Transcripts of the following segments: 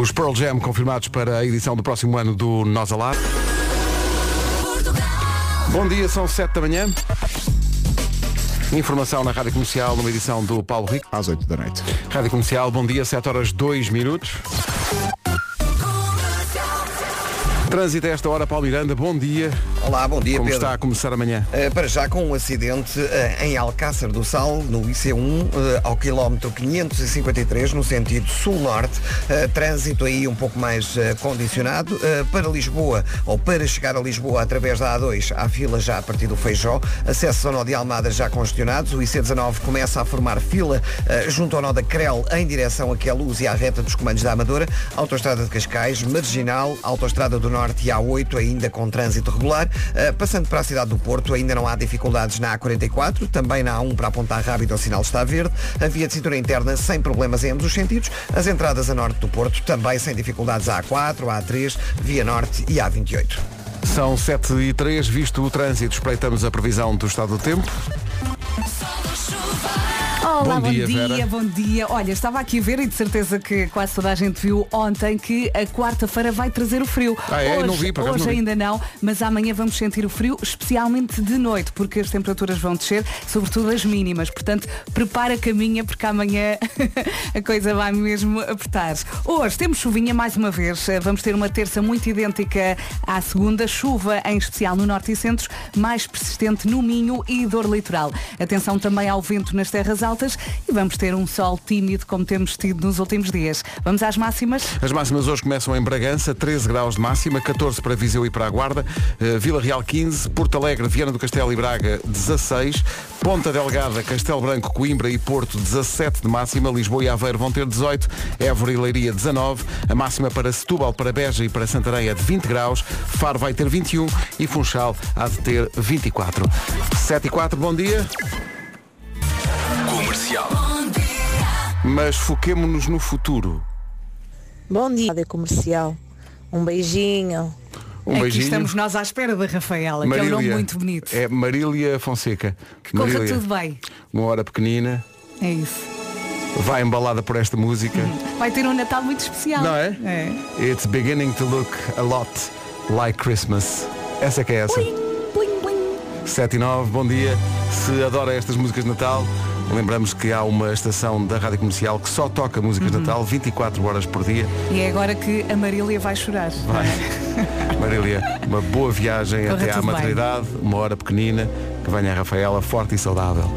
Os Pearl Jam confirmados para a edição do próximo ano do Nós Alive. Bom dia, são 7 da manhã. Informação na Rádio Comercial, numa edição do Paulo Rico. Às 8 da noite. Rádio Comercial, bom dia, 7 horas 2 minutos. Trânsito a esta hora, Paulo Miranda, bom dia. Olá, bom dia Como Pedro. está a começar amanhã? Uh, para já com um acidente uh, em Alcácer do Sal, no IC1, uh, ao quilómetro 553, no sentido sul-norte. trânsito aí um pouco mais condicionado. para Lisboa, ou para chegar a Lisboa através da A2, há fila já a partir do Feijó. Acesso ao nó de Almada já congestionados. O IC19 começa a formar fila junto ao nó da Crel em direção aqui à luz e à reta dos comandos da Amadora. Autostrada de Cascais, Marginal, Autostrada do Norte e A8 ainda com trânsito regular. Uh, passando para a cidade do Porto, ainda não há dificuldades na A44, também na A1 para apontar rápido, o sinal está verde. A via de cintura interna sem problemas em ambos os sentidos. As entradas a norte do Porto também sem dificuldades a A4, A3, via norte e A28. São 7 e 3, visto o trânsito, espreitamos a previsão do estado do tempo. Olá, Bom bom dia, dia, bom dia. Olha, estava aqui a ver e de certeza que quase toda a gente viu ontem que a quarta-feira vai trazer o frio. Ah, é? Hoje, Não vi, por acaso hoje não vi. ainda não, mas amanhã vamos sentir o frio, especialmente de noite, porque as temperaturas vão descer, sobretudo as mínimas. Portanto, prepara a caminha, porque amanhã a coisa vai mesmo apertar. Hoje temos chuvinha mais uma vez. Eh, Vamos ter uma terça muito idêntica à segunda. Chuva, em especial no norte e centros, mais persistente no Minho e dor litoral. Atenção também ao vento nas terras altas e vamos ter um sol tímido como temos tido nos últimos dias. Vamos às máximas? As máximas hoje começam em Bragança, 13 graus de máxima, 14 para Viseu e para a Guarda, eh, Vila Real 15, Porto Alegre, Viana do Castelo e Braga 16, Ponta Delgada, Castelo Branco, Coimbra e Porto 17 de máxima, Lisboa e Aveiro vão ter 18, Évora e Leiria 19, a máxima para Setúbal, para Beja e para Santarém é de 20 graus, Faro vai ter 21 e Funchal há de ter 24. 7 e 4, bom dia. Mas foquemo-nos no futuro. Bom dia, Rádio Comercial. Um beijinho. Um Aqui beijinho. estamos nós à espera da Rafaela, que é um nome muito bonito. É Marília Fonseca. Que corra Marília, tudo bem. Uma hora pequenina, É isso. vai embalada por esta música. Vai ter um Natal muito especial. Não é? É. It's beginning to look a lot like Christmas. Essa é que é essa. Plim. 7 e 9, bom dia. Se adora estas músicas de Natal, lembramos que há uma estação da Rádio Comercial que só toca músicas Uhum. de Natal 24 horas por dia. E é agora que a Marília vai chorar. Vai. Marília, uma boa viagem Corra até à tudo bem. maternidade, uma hora pequenina, que venha a Rafaela forte e saudável.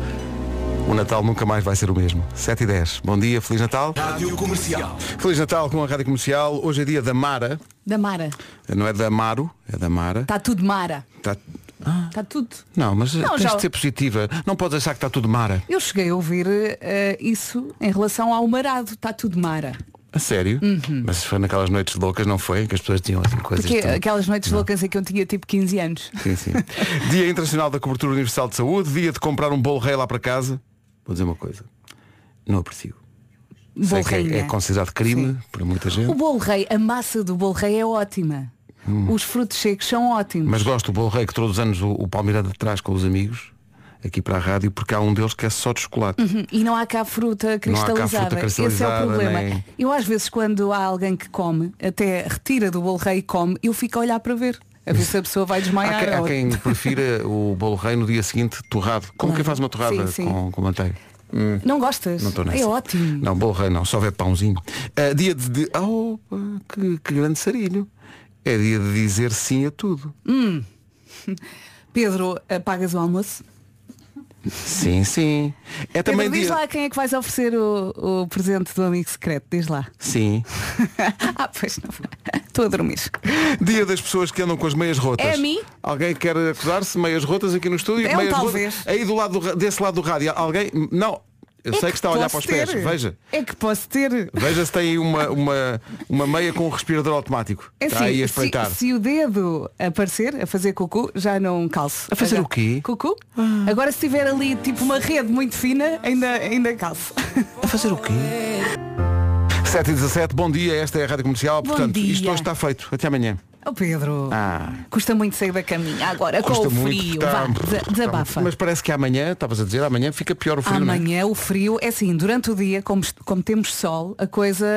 O Natal nunca mais vai ser o mesmo. 7 e 10. Bom dia, Feliz Natal. Rádio Comercial. Feliz Natal com a Rádio Comercial. Hoje é dia da Mara. Da Mara. Não é da Maro, é da Mara. Está tudo Mara. Tá- Está tudo. Não, mas Não, tens já- de ser positiva. Não podes achar que está tudo Mara. Eu cheguei a ouvir eh, isso em relação ao marado. Está tudo Mara. A sério? Mas foi naquelas noites loucas, não foi? Que as pessoas tinham assim coisas. Porque tão- aquelas noites loucas em que eu tinha tipo 15 anos. Sim, sim. dia Internacional da Cobertura Universal de Saúde, dia de comprar um bolo rei lá para casa. Vou dizer uma coisa. Não aprecio. Sei que é, é considerado crime Sim. para muita gente. O bolo rei, a massa do bolo rei é ótima. Os frutos secos são ótimos. Hum. Mas gosto do bolo rei que todos os anos o, o Palmeirada traz com os amigos aqui para a rádio, porque há um deles que é só de chocolate. Uhum, E não há cá fruta Não há cá cristalizada. fruta Esse é o cristalizada, problema. nem- Eu às vezes quando há alguém que come, até retira do bolo rei e come, eu fico a olhar para ver. A ver se a pessoa vai Há, desmaiar. há ou- quem prefira o bolo rei no dia seguinte torrado. Como Claro. quem faz uma torrada Sim, sim. Com, com manteiga? Não gostas? Não estou nessa. É ótimo. Não, bolo rei não, só houver pãozinho. Ah, dia de. de oh, que, que grande sarilho. É dia de dizer sim a tudo. Pedro, apagas o almoço? Sim, sim. É Pedro, também diz dia. lá quem é que vais oferecer o, o presente do amigo secreto. Diz lá. Sim. ah, pois não. Estou a dormir. Dia das pessoas que andam com as meias rotas. É a mim? Alguém quer acusar-se? Meias rotas aqui no estúdio? Um meias talvez. rotas. Aí do lado do desse lado do rádio. Alguém. Não. Eu É sei que está a olhar para os pés. ter. Veja. É que posso ter. Veja se tem aí uma, uma, uma meia com um respirador automático. É está assim, aí a se, espreitar. se o dedo aparecer, a fazer cucu, já não calço. A fazer Já- o quê? Ah. Cucu? Agora se tiver ali tipo uma rede muito fina, ainda, ainda calço. A fazer o quê? 7 e 17, bom dia, esta é a Rádio Comercial, Bom portanto, dia. isto hoje está feito. Até amanhã. Oh Pedro, Ah. custa muito sair da caminha agora Custa com o muito, frio. tá- Vá, tá- desa- desabafa. Mas parece que amanhã, estavas a dizer, amanhã fica pior o frio, é? Amanhã o frio é assim, durante o dia, como, como temos sol, a coisa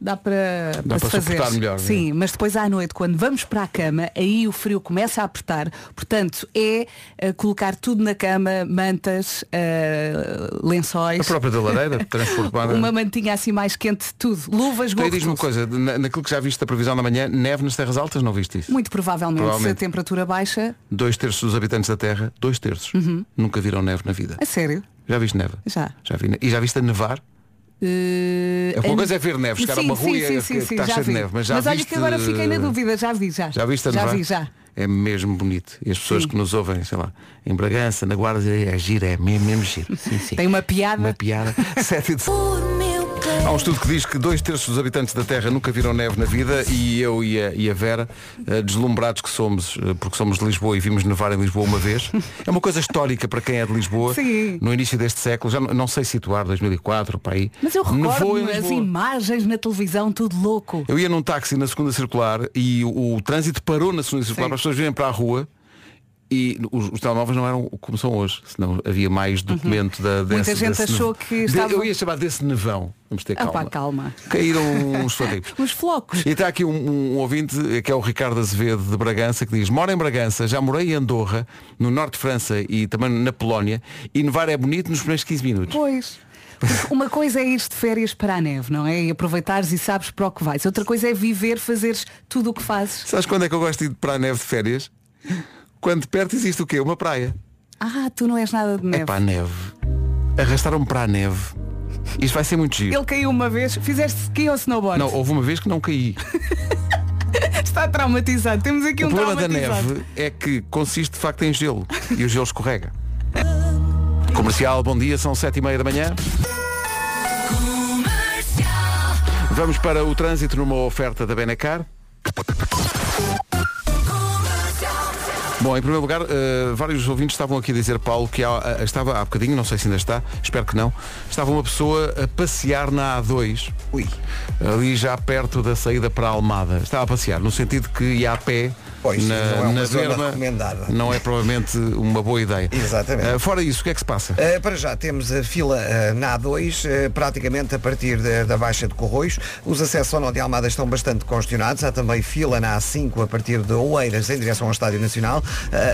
dá para, Dá se para fazer. melhor, é? Sim, mas depois à noite, quando vamos para a cama, aí o frio começa a apertar. Portanto, é eh, colocar tudo na cama, mantas, eh, lençóis. A própria da lareira, transformada. Uma mantinha assim mais quente, tudo. Luvas, Então, e gorros, diz-me uma coisa, na- naquilo que já viste da previsão da manhã, neve nas terras altas, não viste isso? Muito provavelmente, se a Provavelmente. temperatura baixa. Dois terços dos habitantes da Terra, dois terços, nunca viram neve na vida. A sério? Já viste neve? Já. Já vi. ne- E já viste a nevar? Eh, É uma a- coisa é ver neve, chegar a uma rua sim, e é- sim, sim, está já cheio de neve, mas já olha viste- que agora fiquei na dúvida, já vi, já. Já viste a Já nevar? vi, já. É mesmo bonito. E as pessoas Sim. que nos ouvem, sei lá, em Bragança, na Guarda, dizem, é giro, é mesmo, mesmo giro. Sim, sim. Tem uma piada. Uma piada. Sete e de- Há um estudo que diz que dois terços dos habitantes da Terra nunca viram neve na vida e eu e a, e a Vera, eh, deslumbrados que somos, eh, porque somos de Lisboa e vimos nevar em Lisboa uma vez. É uma coisa histórica para quem é de Lisboa. Sim. No início deste século, já não, não sei situar, 2004, para aí. Mas eu recordo as imagens na televisão, tudo louco. Eu ia num táxi na segunda circular e o, o trânsito parou na segunda circular Sim. para as pessoas virem para a rua e os, os telemóveis não eram como são hoje, senão havia mais documento da desse, Uhum. Muita gente desse achou que De- estava- Eu ia chamar desse nevão. Vamos ter calma. pá, calma. Caíram uns flaticos. Os flocos. E está aqui um, um ouvinte, que é o Ricardo Azevedo de Bragança, que diz, moro em Bragança, já morei em Andorra, no norte de França e também na Polónia, e nevar é bonito nos primeiros 15 minutos. Pois. Porque Uma coisa é ir de férias para a neve, não é? E aproveitares e sabes para o que vais. Outra coisa é viver, fazeres tudo o que fazes. Sabes quando é que eu gosto de ir para a neve de férias? Quando perto existe o quê? Uma praia. Ah, tu não és nada de neve. É para a neve. Arrastaram-me para a neve. Isto vai ser muito giro. Ele caiu uma vez, fizeste ski ou snowboard? Não, houve uma vez que não caí. Está traumatizado. Temos aqui o um problema da neve é que consiste de facto em gelo. E o gelo escorrega. Comercial, bom dia, são sete e meia da manhã. Vamos para o trânsito numa oferta da Benacar. Bom, em primeiro lugar, eh, vários ouvintes estavam aqui a dizer, Paulo, que há- eh, estava há bocadinho, não sei se ainda está, espero que não, estava uma pessoa a passear na A2, Ui. ali já perto da saída para a Almada. Estava a passear, no sentido que ia a pé Pois, na, não é na zona berma, recomendada. não é provavelmente uma boa ideia. Exatamente. Eh, fora isso, o que é que se passa? Uh, para já temos a fila uh, na A2, uh, praticamente a partir da- da Baixa de Corroios. Os acessos ao Nó de Almada estão bastante congestionados. Há também fila na A5 a partir de Oeiras em direção ao Estádio Nacional.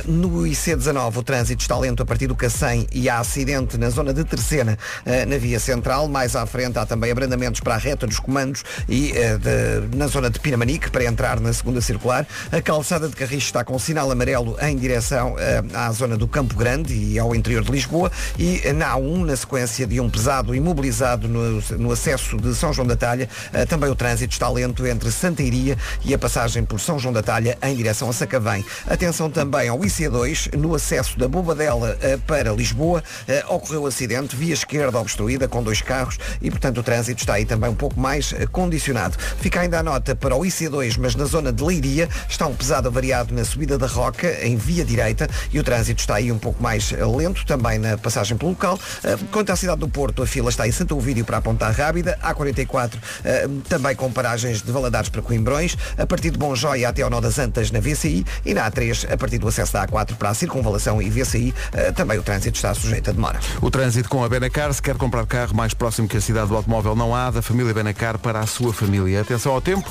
Uh, no IC19 o trânsito está lento a partir do Cacém e há acidente na zona de Terceira uh, na via central. Mais à frente há também abrandamentos para a reta dos comandos e uh, de- na zona de Pinamanique para entrar na segunda circular. A calçada de Carris está com sinal amarelo em direção eh, à zona do Campo Grande e ao interior de Lisboa e na A1, na sequência de um pesado imobilizado no, no acesso de São João da Talha, eh, também o trânsito está lento entre Santa Iria e a passagem por São João da Talha em direção a Sacavém. Atenção também ao IC2, no acesso da Bobadela eh, para Lisboa, ocorreu acidente, via esquerda obstruída com dois carros e, portanto, o trânsito está aí também um pouco mais condicionado. Fica ainda a nota para o IC2, mas na zona de Leiria está um pesado avariado na subida da Roca, em via direita, e o trânsito está aí um pouco mais eh, lento, também na passagem pelo local. Eh, Quanto à cidade do Porto, a fila está em Santo Ovídio para a Ponta Rábida, A44 eh, também com paragens de Valadares para Coimbrões, a partir de Bom Joia até ao Nó das Antas na VCI e na A3 a partir do acesso da A4 para a Circunvalação e VCI, eh, também o trânsito está sujeito a demora. O trânsito com a Benacar, se quer comprar carro mais próximo que a cidade do automóvel não há, da família Benacar para a sua família. Atenção ao tempo.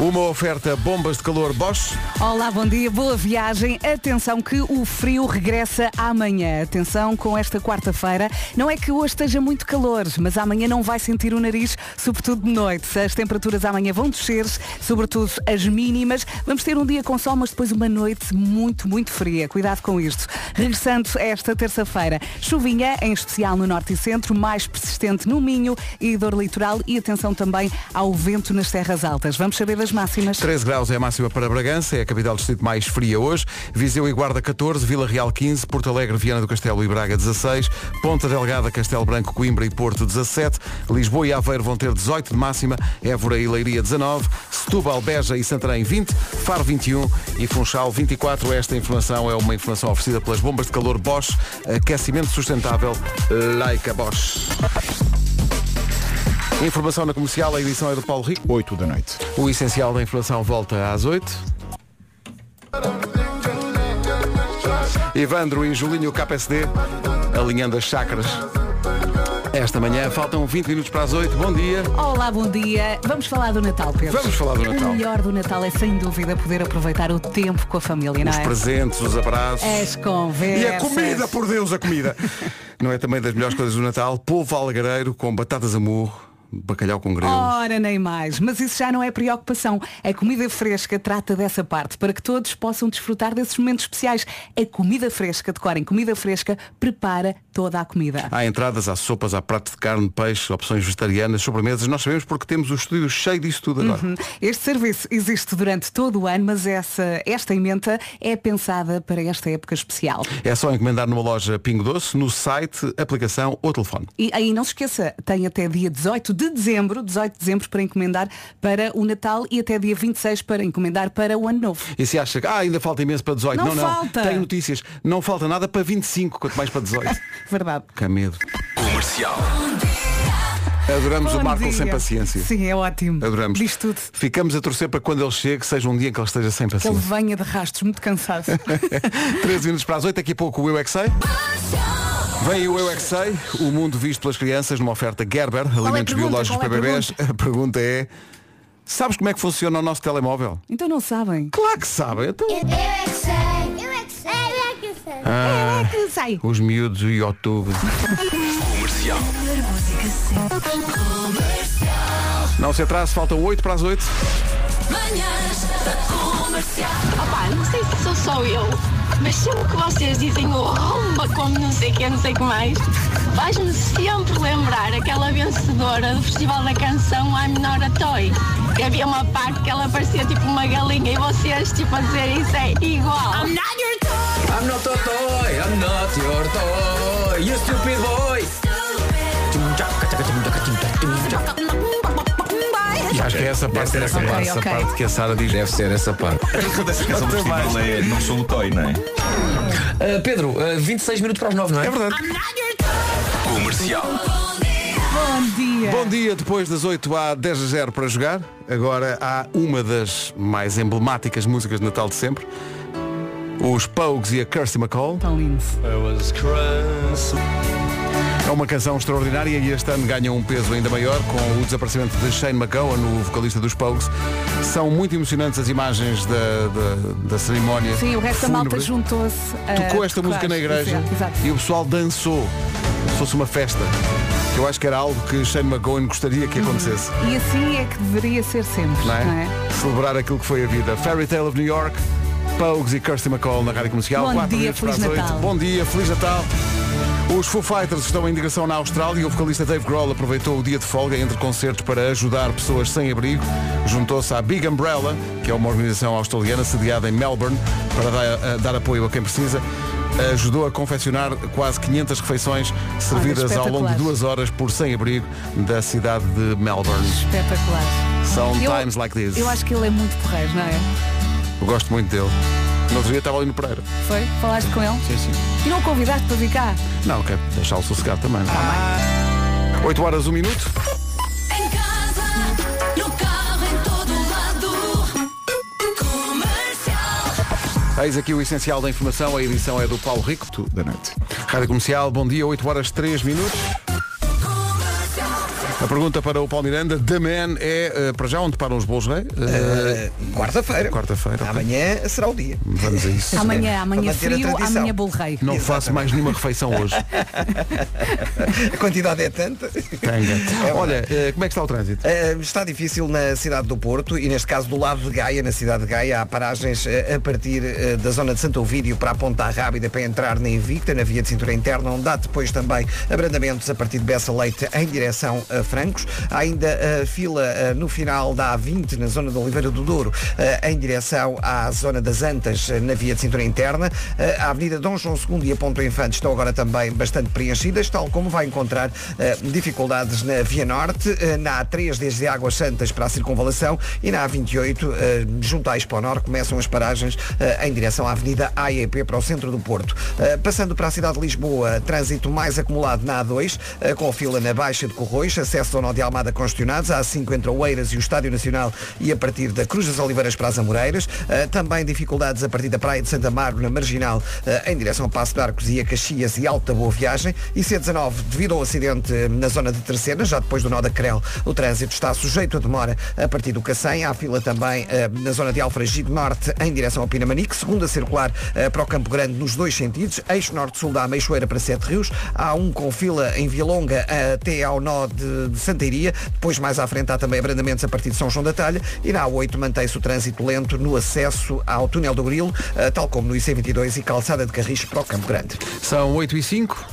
Uma oferta bombas de calor Bosch. Olá, bom dia, boa viagem. Atenção que o frio regressa amanhã. Atenção com esta quarta-feira. Não é que hoje esteja muito calor, mas amanhã não vai sentir o nariz, sobretudo de noite. As temperaturas amanhã vão descer, sobretudo as mínimas. Vamos ter um dia com sol, mas depois uma noite muito, muito fria. Cuidado com isto. Regressando esta terça-feira, chuvinha, em especial no norte e centro, mais persistente no Minho e dor litoral e atenção também ao vento nas terras altas. Vamos saber das máximas. 13 graus é a máxima para Bragança, é a capital do distrito mais fria hoje. Viseu e Guarda 14, Vila Real 15, Porto Alegre, Viana do Castelo e Braga 16, Ponta Delgada, Castelo Branco, Coimbra e Porto 17, Lisboa e Aveiro vão ter 18 de máxima, Évora e Leiria 19, Setúbal, Beja e Santarém 20, Faro 21 e Funchal 24. Esta informação é uma informação oferecida pelas bombas de calor Bosch, aquecimento sustentável Leica Bosch. Informação na comercial, a edição é do Paulo Rico. 8 da noite. O essencial da informação volta às 8. Evandro e Julinho KPSD, alinhando as chakras. Esta manhã faltam 20 minutos para as 8. Bom dia. Olá, bom dia. Vamos falar do Natal, Pedro. Vamos falar do Natal. O melhor do Natal é sem dúvida poder aproveitar o tempo com a família, não Os é? presentes, os abraços. As conversas. E a comida, por Deus, a comida. Não é também das melhores coisas do Natal? Polvo algareiro com batatas a murro, bacalhau com grelos. Ora, nem mais. Mas isso já não é preocupação. A comida fresca trata dessa parte para que todos possam desfrutar desses momentos especiais. A comida fresca, decorem, comida fresca prepara toda a comida. Há entradas, há sopas, há pratos de carne, peixe, opções vegetarianas, sobremesas. Nós sabemos porque temos o estúdio cheio disso tudo agora. Uhum. Este serviço existe durante todo o ano, mas essa, esta emenda é pensada para esta época especial. É só encomendar numa loja Pingo Doce, no site, aplicação ou telefone. E aí não se esqueça, tem até dia 18 de dezembro, 18 de dezembro para encomendar para o Natal e até dia 26 para encomendar para o Ano Novo. E se acha que ah, ainda falta imenso para 18, Não não, não. falta. Tem notícias. Não falta nada para 25, quanto mais para 18. Verdade. que medo. Comercial. Adoramos Bom o Marco dia. sem paciência. Sim, é ótimo. Adoramos. Diz tudo. Ficamos a torcer para quando ele chegue, seja um dia em que ele esteja sem Que ele paciência. venha de rastros, muito cansado. 13 minutos para as 8, daqui a pouco o Eu é Que Sei. Vem o Eu é Que Sei, o mundo visto pelas crianças numa oferta Gerber, alimentos pergunta? biológicos Qual é para a bebés. A pergunta é, sabes como é que funciona o nosso telemóvel? então não sabem. Claro que sabem. Então, Eu é que sei, eu é que sei, eu é que sei. ah, Que sai. os miúdos do YouTube. Comercial. Não se atrase, faltam 8 para as 8. Opá, não sei se sou só eu, mas sempre que vocês dizem o romba como não sei o que, não sei o que mais, faz-me sempre lembrar aquela vencedora do Festival da Canção a Toy. Que havia uma parte que ela parecia tipo uma galinha e vocês tipo a dizer isso é igual. I'm not your toy! I'm not a toy, I'm not your toy, you stupid boy. Acho que é essa parte, essa, essa parte, essa parte que a Sara diz. Deve ser essa parte. A dessa canção do festival é Não Sou o Toy, não é? Uh, Pedro, uh, 26 minutos para as 9, não é? É verdade. Comercial. Bom dia. Bom dia, depois das 8 há 10 a 0 para jogar. Agora há uma das mais emblemáticas músicas de Natal de sempre. Os Pogues e a Kirsty McCall. Tão lindo. É uma canção extraordinária e este ano ganha um peso ainda maior com o desaparecimento de Shane McGowan, o vocalista dos Pogues. São muito emocionantes as imagens da, da, da cerimónia. Sim, o resto da malta juntou-se. a Tocou esta música na igreja e o pessoal dançou. Como se fosse uma festa. Eu acho que era algo que Shane McGowan gostaria que acontecesse. E assim é que deveria ser sempre, não é? não é? Celebrar aquilo que foi a vida. Fairy Tale of New York, Pogues e Kirsty McCall na Rádio Comercial. Bom Quatro dia, minutos para as Feliz. Natal. Bom dia, Feliz Natal. Os Foo Fighters estão em digressão na Austrália e o vocalista Dave Grohl aproveitou o dia de folga entre concertos para ajudar pessoas sem abrigo. Juntou-se à Big Umbrella, que é uma organização australiana sediada em Melbourne, para dar, a- dar apoio a quem precisa. Ajudou a confeccionar quase 500 refeições servidas ao longo de duas horas por sem-abrigo da cidade de Melbourne. Espetacular. São Eu- times like this. Eu acho que ele é muito porreiro, não é? Eu gosto muito dele. No outro dia estava ali no Pereira. Foi? Falaste com ele? Sim, sim. E não o convidaste para vir cá? Não, quero deixá-lo sossegado também. 8 horas, 1 minuto. Em casa, no carro, em todo lado. Comercial. Eis aqui o essencial da informação. A edição é do Paulo Rico. Tu, Da noite. Rádio Comercial, bom dia, 8 horas 3 minutos. A pergunta para o Paulo Miranda, The Man, é eh, para já onde param os bolos rei? Eh, Uh, Quarta-feira. Quarta-feira, ok. Amanhã será o dia. Vamos a isso. Amanhã, amanhã frio, amanhã bolo rei. Não faço mais nenhuma refeição hoje. A quantidade é tanta. Tanga. Olha, eh, como é que está o trânsito? Uh, está difícil na cidade do Porto e neste caso do lado de Gaia, na cidade de Gaia, há paragens uh, a partir uh, da zona de Santo Ovídio para a Ponta Rábida para entrar na Invicta, na via de cintura interna, onde há depois também abrandamentos a partir de Bessa Leite em direção a Francos. Há ainda uh, fila uh, no final da A20, na zona de Oliveira do Douro, uh, em direção à zona das Antas, uh, na via de cintura interna. A Avenida Dom João II e a Ponto Infante estão agora também bastante preenchidas, tal como vai encontrar dificuldades na Via Norte, na A3 desde Águas Santas para a Circunvalação e na A28, uh, junto à Expo Nor, começam as paragens em direção à Avenida AEP para o centro do Porto. Passando para a cidade de Lisboa, trânsito mais acumulado na A2, uh, com fila na Baixa de Corroios, acesso acesso de Almada congestionados, há A5 entre Oeiras e o Estádio Nacional e a partir da Cruz das Oliveiras para as Amoreiras. Uh, também dificuldades a partir da Praia de Santa Margo, na Marginal, uh, em direção ao Passo de Arcos e a Caxias e Alta Boa Viagem. E C19, devido ao acidente uh, na zona de Terceira, já depois do nó da Crel, o trânsito está sujeito a demora a partir do Cacém. Há fila também uh, na zona de Alfragide Norte, em direção ao Pinamanique. Segunda circular para o Campo Grande, nos dois sentidos. Eixo Norte-Sul da Meixoeira para Sete Rios. Há um com fila em Vilonga até ao nó de, de Santeiria. Depois, mais à frente, há também abrandamentos a partir de São João da Talha. E na A8 mantém-se o trânsito lento no acesso ao túnel do Grilo, uh, tal como no IC22 e calçada de Carris para o Campo Grande. São 8 e 5.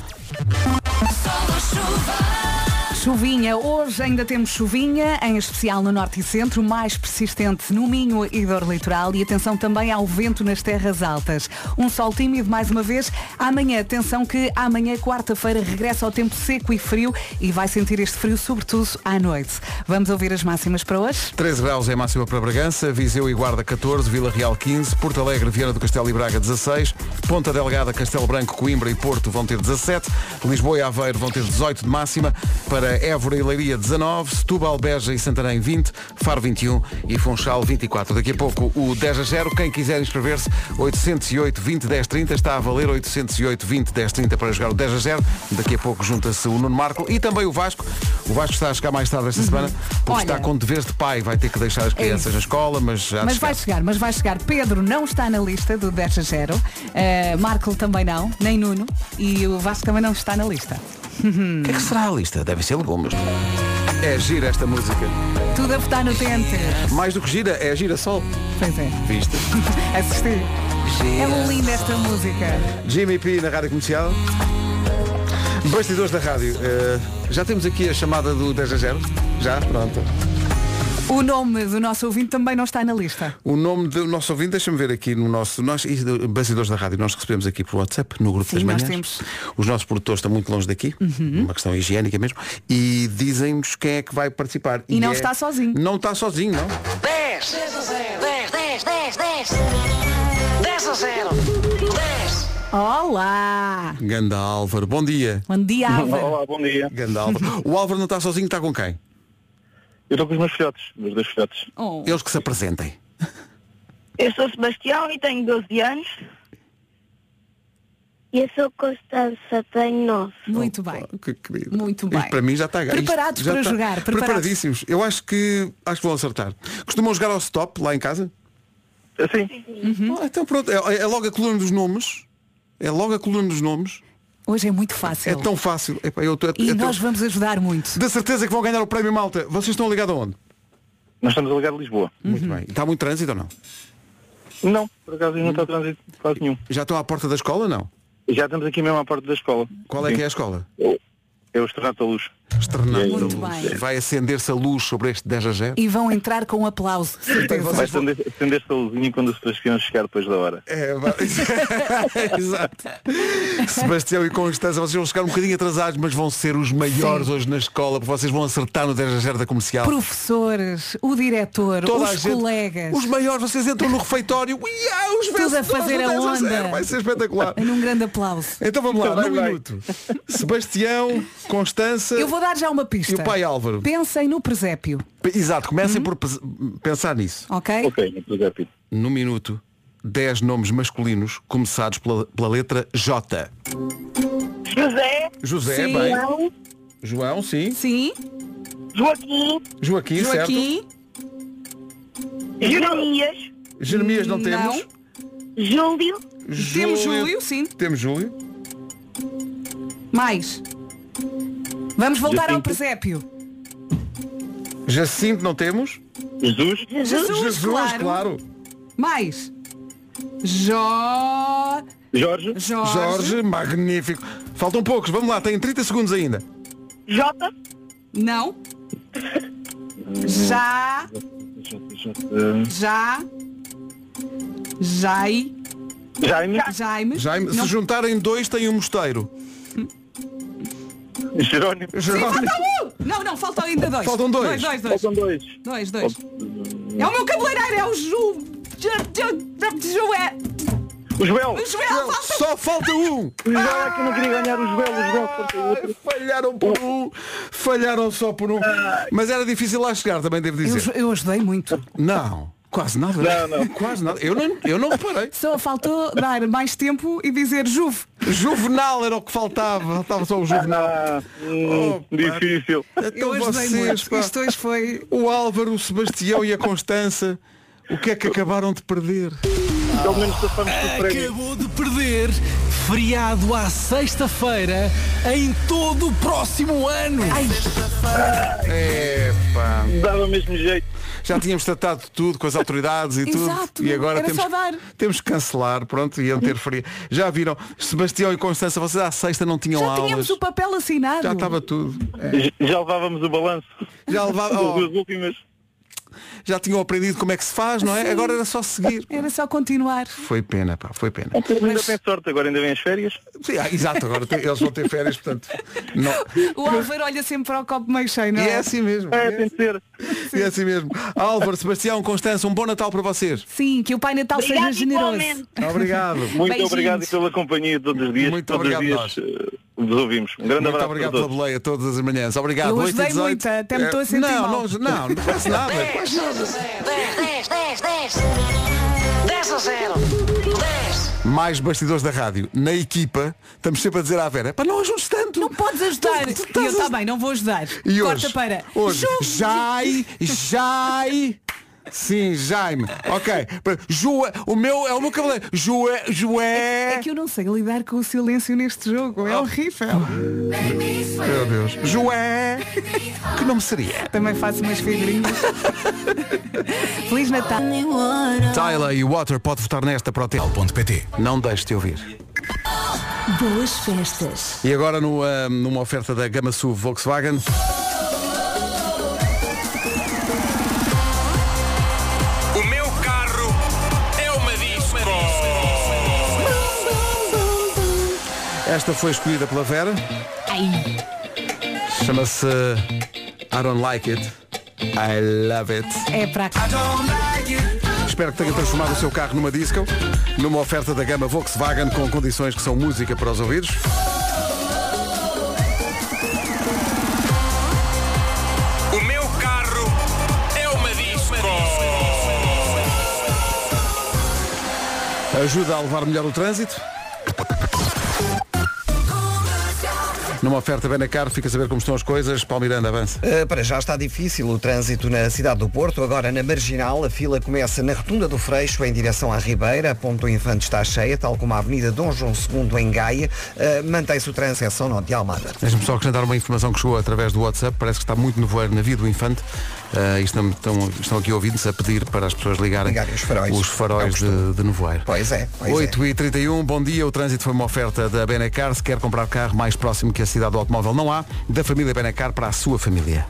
Chuvinha, hoje ainda temos chuvinha, em especial no norte e centro, mais persistente no Minho e dor litoral e atenção também ao vento nas terras altas. Um sol tímido mais uma vez. Amanhã, atenção que amanhã, quarta-feira, regressa ao tempo seco e frio e vai sentir este frio sobretudo à noite. Vamos ouvir as máximas para hoje? 13 graus é máxima para Bragança, Viseu e Guarda 14, Vila Real 15, Porto Alegre, Viana do Castelo e Braga 16, Ponta Delgada, Castelo Branco, Coimbra e Porto vão ter 17, Lisboa e Aveiro vão ter 18 de máxima, para Évora e Leiria 19, Setúbal, Beja e Santarém 20, Faro 21 e Funchal 24. Daqui a pouco o 10 a 0, quem quiser inscrever-se 808 20 10 30 está a valer 808 20 10 30 para jogar o 10 a 0. Daqui a pouco junta-se o Nuno Marco e também o Vasco. O Vasco está a chegar mais tarde esta semana porque Uhum. Olha. está com deveres de pai, vai ter que deixar as crianças isso. na escola, mas já Mas vai chegar. chegar, mas vai chegar. Pedro não está na lista do 10 a 0. Uh, Marco também não, nem Nuno. E o Vasco também não está na lista. O que é que será a lista? Deve ser legumes. É gira esta música. Tudo a votar no tente. Mais do que gira, é gira sol. Pois é, Viste? assisti. É linda esta música. Jimmy P na Rádio Comercial. Bastidores da rádio. Eh, já temos aqui a chamada do 10 a 0? Já? Pronto. O nome do nosso ouvinte também não está na lista. O nome do nosso ouvinte, deixa-me ver aqui no nosso. Nós, bastidores da rádio, nós recebemos aqui por WhatsApp, no grupo Sim, das nós manhãs. temos. Uhum. Os nossos produtores estão muito longe daqui, uma questão higiênica mesmo, e dizem-nos quem é que vai participar. E não é- está sozinho. Não está sozinho, não. 10 10 10 10 10 10 a 0 10 Olá! Ganda Álvaro, bom dia. Bom dia, Álvaro. Olá, bom dia. Ganda Álvaro. O Álvaro não está sozinho, está com quem? Eu estou com os meus filhotes, meus dois filhotes. Oh. Eles que se apresentem. Eu sou Sebastião e tenho 12 anos. Eu sou Constança, tenho 9. Muito bem. Que querido. Muito Isto bem. para mim já está isto Preparados para está- jogar, preparados. Preparadíssimos. Eu acho que acho que vão acertar. Costumam jogar ao stop lá em casa? Assim, Ah, então pronto, é, é logo a coluna dos nomes. É logo a coluna dos nomes. Hoje é muito fácil. É tão fácil. Epá, eu tô- é E tão- nós vamos ajudar muito. Da certeza que vão ganhar o prémio Malta. Vocês estão ligados aonde? nós estamos a ligar de Lisboa. Muito bem. Está muito trânsito ou não? Não, por acaso não está trânsito quase nenhum. Já estão à porta da escola ou não? Já estamos aqui mesmo à porta da escola. Qual é Sim. que é a escola? É o Estranato da Luz. Bem. Vai acender-se a luz sobre este 10 a 0. E vão entrar com um aplauso. certeza. Vai acender- acender-se a luzinha quando as pessoas queiram chegar depois da hora. É, vai- Exato. Sebastião e Constança, vocês vão chegar um bocadinho atrasados, mas vão ser os maiores hoje na escola, porque vocês vão acertar no 10 a 0 da comercial. Professores, o diretor, Toda a os gente- colegas. Os maiores, vocês entram no refeitório. Ia, os Tudo a fazer a 10 0. onda. Vai ser espetacular. Num grande aplauso. Então vamos lá, num minuto. Sebastião, Constança Eu vou dar já uma pista. e o pai Álvaro. Pensem no presépio, P- Exato, comecem Hum? por pes- pensar nisso. ok? Ok, no presépio. No minuto, 10 nomes masculinos começados pela, pela letra J. José, José, Sim. bem. João, João, sim. Sim, Joaquim, Joaquim, Joaquim, Jeremias, certo. Jeremias não, Não. temos. Júlio, temos Júlio, sim. Temos Júlio. Mais. Vamos voltar ao Jacinto. presépio. Jacinto não temos. Jesus, Jesus, claro. Mais. Jó... Jorge, Jorge. Jorge, magnífico. Faltam poucos, vamos lá, tem 30 segundos ainda. Jota, Não. Já. Já. Jai. Jaime, Jaime. Jaime, se juntarem dois tem um mosteiro. Jerónimo. Jerónimo. Uh! Não, não, faltam ainda dois. Faltam dois. Dois, dois, dois. Faltam dois. Dois, dois. É o meu cabeleireiro, é o Ju... Ju... Ju... Ju... é... O Joel! O Joel, falta Só falta um! O Joel é que eu não queria ganhar o Joel, o Joel falta outro. Falharam por um, falharam só por um. Mas era difícil lá chegar, também devo Eu, dizer. eu ajudei muito. Não, quase nada. Não, não. Quase nada. Eu não, eu não reparei. Só faltou dar mais tempo e dizer Juve. Juvenal era o que faltava. Faltava só o Juvenal. Ah, hum, Oh, difícil. Então Eu vocês, muito. pá, Isto hoje foi. o Álvaro, o Sebastião e a Constança, o que é que acabaram de perder? Pelo menos. Acabou de perder feriado à sexta-feira em todo o próximo ano. É, pá. Dava mesmo jeito. Já tínhamos tratado de tudo com as autoridades e tudo. Exato. E agora Era temos, só dar. temos que cancelar, pronto, iam ter fria. Já viram, Sebastião e Constança, vocês à sexta não tinham Já aulas. tínhamos o papel assinado. Já estava tudo. É. Já levávamos o balanço Já, levava, das oh, duas últimas. Já tinham aprendido como é que se faz, não é? Sim. Agora era só seguir. Era só continuar. Foi pena, pá, foi pena. Ainda tem sorte, agora ainda vem as férias. Sim, ah, exato, agora tem- eles vão ter férias, portanto. Não. O Álvaro olha sempre para o copo meio cheio, não E é? é assim mesmo. É, tem de ser. E é assim mesmo. Álvaro, Sebastião, Constança, um bom Natal para vocês. Sim, que o Pai Natal Obrigado seja generoso. igualmente. Obrigado. Muito Beijinhos. obrigado pela companhia todos os dias. Muito todos obrigado os dias eh, vos ouvimos. Um grande Muito abraço obrigado pela boleia todas as manhãs. Obrigado. Eu 8 e ajudei 18. muito, até me estou a sentir não, mal. não, não, não faz nada. 10, 10, 10, 10. 10 a 0. 10. Mais bastidores da rádio. Na equipa, estamos sempre a dizer à Vera, para não ajudes tanto. Não podes ajudar. Tu- tu E estás eu está bem, não vou ajudar. E Corta hoje, para. hoje. Jai, Jai. Sim, Jaime. Ok. Jua, o meu é o meu cabelo. Jua, Jué. É que eu não sei lidar com o silêncio neste jogo. Oh. É horrível. Meu Deus. Jué. Que nome seria? Também faço umas figurinhas. Feliz Natal. Tyler e Water pode votar nesta para o tempo. .pt Não deixe de ouvir. Boas festas. E agora no, ah, numa oferta da Gama SUV Volkswagen. Esta foi escolhida pela Vera. Ai. Chama-se I Don't Like It. I Love It. É para cá. Espero que tenha transformado o seu carro numa disco. Numa oferta da gama Volkswagen com condições que são música para os ouvidos. O meu carro é uma disco. Ajuda a levar melhor o trânsito. Numa oferta Benacar, fica a saber como estão as coisas. Paulo Miranda, avança. Uh, para já está difícil o trânsito na cidade do Porto. Agora na Marginal, a fila começa na Rotunda do Freixo, em direção à Ribeira. A Ponto Infante está cheia, tal como a Avenida Dom João II, em Gaia. Uh, Mantém-se o trânsito São Nó de Almada. Deixa-me só acrescentar uma informação que chegou através do WhatsApp. Parece que está muito nevoeiro na Via do Infante. Uh, estão, estão, estão aqui ouvidos a pedir para as pessoas ligarem Ligarem os faróis. os faróis É de, de nevoeiro. Pois é, pois 8 e 31 bom dia. O trânsito foi uma oferta da Benacar. Se quer comprar carro mais próximo que a cidade do automóvel, não há. Da família Benacar para a sua família.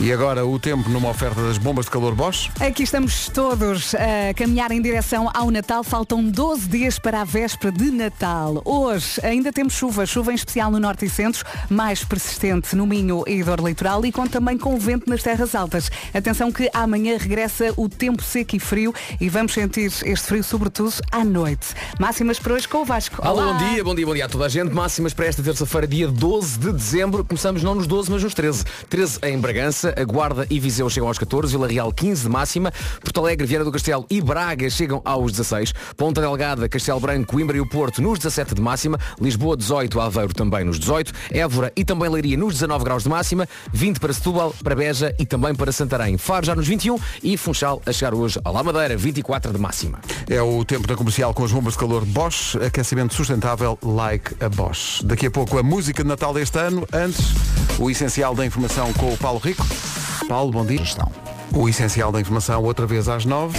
E agora o tempo numa oferta das bombas de calor Bosch. Aqui estamos todos a caminhar em direção ao Natal. Faltam 12 dias para a véspera de Natal. Hoje ainda temos chuva, chuva em especial no norte e centro, mais persistente no Minho e dor litoral e com, também com vento nas terras altas. Atenção que amanhã regressa o tempo seco e frio e vamos sentir este frio sobretudo à noite. Máximas para hoje com o Vasco. Alô, Olá. bom dia, bom dia, bom dia a toda a gente. Máximas para esta terça-feira, dia 12 de dezembro. Começamos não nos 12, mas nos 13. 13 em Bragança, a Guarda e Viseu chegam aos 14, Vila Real 15 de máxima, Porto Alegre, Vieira do Castelo e Braga chegam aos 16, Ponta Delgada, Castelo Branco, Coimbra e o Porto nos 17 de máxima, Lisboa 18, Aveiro também nos 18, Évora e também Leiria nos 19 graus de máxima, 20 para Setúbal, para Beja e também para Santarém. Faro já nos 21 e Funchal a chegar hoje à La Madeira, 24 de máxima. É o tempo da comercial com as bombas de calor Bosch, aquecimento sustentável like a Bosch. Daqui a pouco a música de Natal deste ano, antes o essencial da informação com o Paulo Rico. Paulo, bom dia. O essencial da informação outra vez às nove.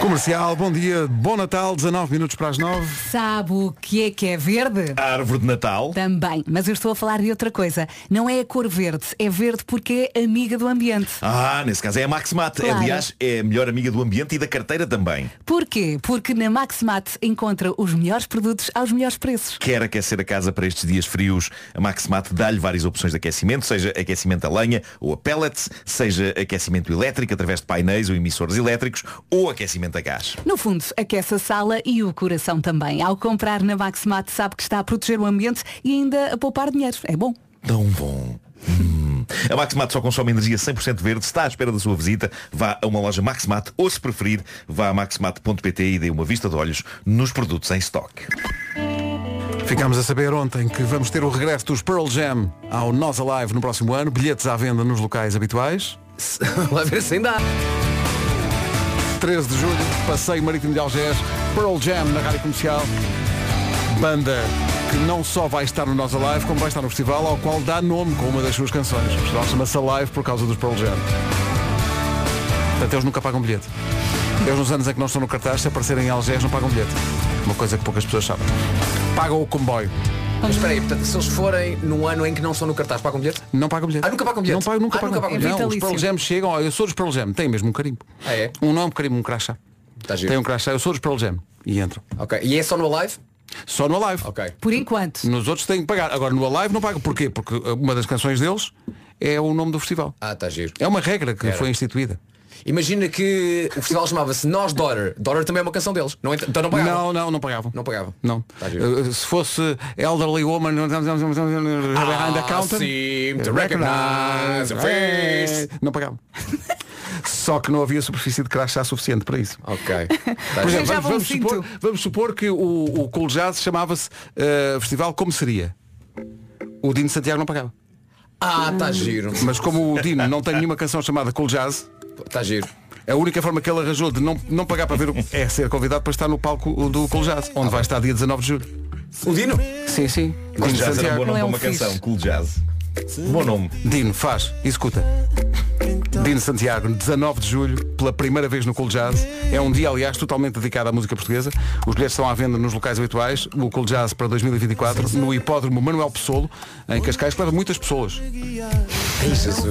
Comercial, bom dia, bom Natal, 19 minutos para as 9. Sabe o que é que é verde? A árvore de Natal. Também, mas eu estou a falar de outra coisa. Não é a cor verde, é verde porque é amiga do ambiente. Ah, nesse caso é a Maximat. Claro. Aliás, é a melhor amiga do ambiente e da carteira também. Porquê? Porque na Maximat encontra os melhores produtos aos melhores preços. Quer aquecer a casa para estes dias frios, a Maximat dá-lhe várias opções de aquecimento, seja aquecimento a lenha ou a pellets, seja aquecimento elétrico através de painéis ou emissores elétricos, ou aquecimento aquecimento a gás. No fundo, aquece a sala e o coração também. Ao comprar na Maximat sabe que está a proteger o ambiente e ainda a poupar dinheiro. É bom. Tão bom. Hum. A Maximat só consome energia 100% verde. Se está à espera da sua visita, vá a uma loja Maximat ou, se preferir, vá a maximat.pt e dê uma vista de olhos nos produtos em estoque. Ficámos a saber ontem que vamos ter o regresso dos Pearl Jam ao Nós Alive no próximo ano. Bilhetes à venda nos locais habituais. Lá ver se ainda há. 13 de julho, Passeio Marítimo de Algés, Pearl Jam na Rádio Comercial. Banda que não só vai estar no Nós Alive, como vai estar no festival, ao qual dá nome com uma das suas canções. O festival chama-se Alive por causa dos Pearl Jam. Portanto, eles nunca pagam bilhete. Eles nos anos em que não estão no cartaz, se aparecerem em Algés, não pagam bilhete. Uma coisa que poucas pessoas sabem. Pagam o comboio. Mas espera aí, portanto, se eles forem num ano em que não estão no cartaz, pagam bilhete? Não pagam bilhete. Ah, nunca pagam bilhete? Não pagam, nunca Ah, pagam. nunca pagam não, bilhete. os Pearl Jam chegam, ó, eu sou dos Pearl Jam, tem mesmo um carimbo. Ah, é? Um não é um carimbo, um crachá. Tá giro. Tem um crachá, eu sou dos Pearl Jam. E entram. Ok. E é só no Alive? Só no Alive. Ok. Por enquanto. Nos outros têm que pagar. Agora no Alive não pagam. Porquê? Porque uh, uma das canções deles é o nome do festival. Ah, está giro. É uma regra que Era. foi instituída. Imagina que o festival chamava-se Nós Daughter. Daughter também é uma canção deles. Não, ent- então não pagavam. Não, não, não pagavam. Não pagavam. Não. Tá. Uh, se fosse Elderly Woman behind the counter seem to recognize a face. não pagavam. Só que não havia superfície de crachá suficiente para isso. Ok. Tá Por exemplo, vamos, vamos supor, vamos supor que o, o Cool Jazz chamava-se uh, festival como seria. O Dino Santiago não pagava. Ah, está giro. Mas como o Dino não tem nenhuma canção chamada Cool Jazz, Está giro. a única forma que ele arranjou de não, não pagar para ver o, é ser convidado para estar no palco do Cool Jazz, onde vai estar dia 19 de julho. O Dino? Sim, sim. Cool Dino Jazz era um bom nome é para um uma canção. Cool Jazz. Bom nome. Dino, faz, e escuta. Dino Santiago, 19 de julho, pela primeira vez no Cool Jazz. É um dia, aliás, totalmente dedicado à música portuguesa. Os bilhetes estão à venda nos locais habituais. O Cool Jazz para 2024, no hipódromo Manuel Pessoalo, em Cascais, que leva muitas pessoas. Ai, Jesus.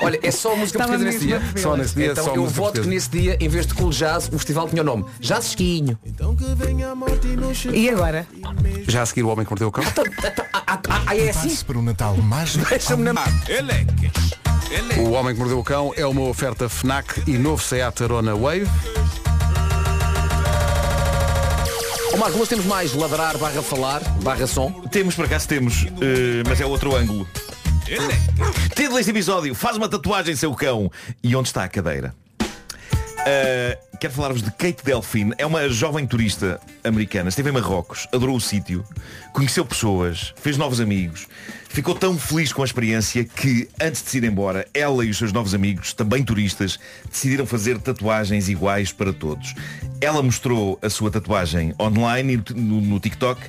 Olha, é só música Estava portuguesa nesse dia. Só nesse dia, Então só eu música voto que portuguesa. nesse dia, em vez de Cool Jazz, o festival tinha o nome Jazzesquinho. E agora? Já a seguir o Homem que Mordeu o Cão. Ah, ah, ah, é assim? Para o Natal mais Deixa-me na... O Homem que Mordeu o Cão é uma oferta FNAC e novo Seat Arona Wave. Ô Marco, nós temos mais ladrar, barra falar, barra som. Temos, por acaso temos, eh, mas é outro ângulo. Título deste episódio, faz uma tatuagem seu cão. E onde está a cadeira? Uh, quero falar-vos de Kate Delphine. É uma jovem turista americana. Esteve em Marrocos, adorou o sítio, conheceu pessoas, fez novos amigos. Ficou tão feliz com a experiência que, antes de se ir embora, ela e os seus novos amigos, também turistas, decidiram fazer tatuagens iguais para todos. Ela mostrou a sua tatuagem online no, no TikTok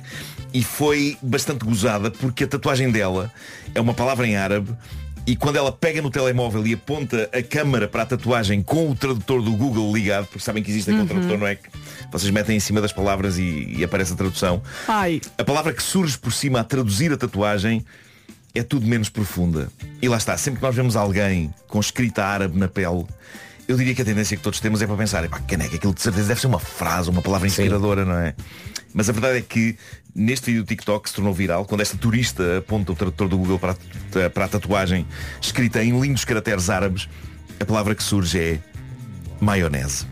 e foi bastante gozada porque a tatuagem dela é uma palavra em árabe e quando ela pega no telemóvel e aponta a câmara para a tatuagem com o tradutor do Google ligado, porque sabem que existe aquele tradutor, não é? Que vocês metem em cima das palavras e, e aparece a tradução. Ai. A palavra que surge por cima a traduzir a tatuagem é tudo menos profunda. E lá está, sempre que nós vemos alguém com escrita árabe na pele, eu diria que a tendência que todos temos é para pensar, epá, caneca, aquilo de certeza deve ser uma frase, uma palavra inspiradora, não é? Mas a verdade é que neste vídeo do TikTok se tornou viral, quando esta turista aponta o tradutor do Google para a, para a tatuagem escrita em lindos caracteres árabes, a palavra que surge é maionese.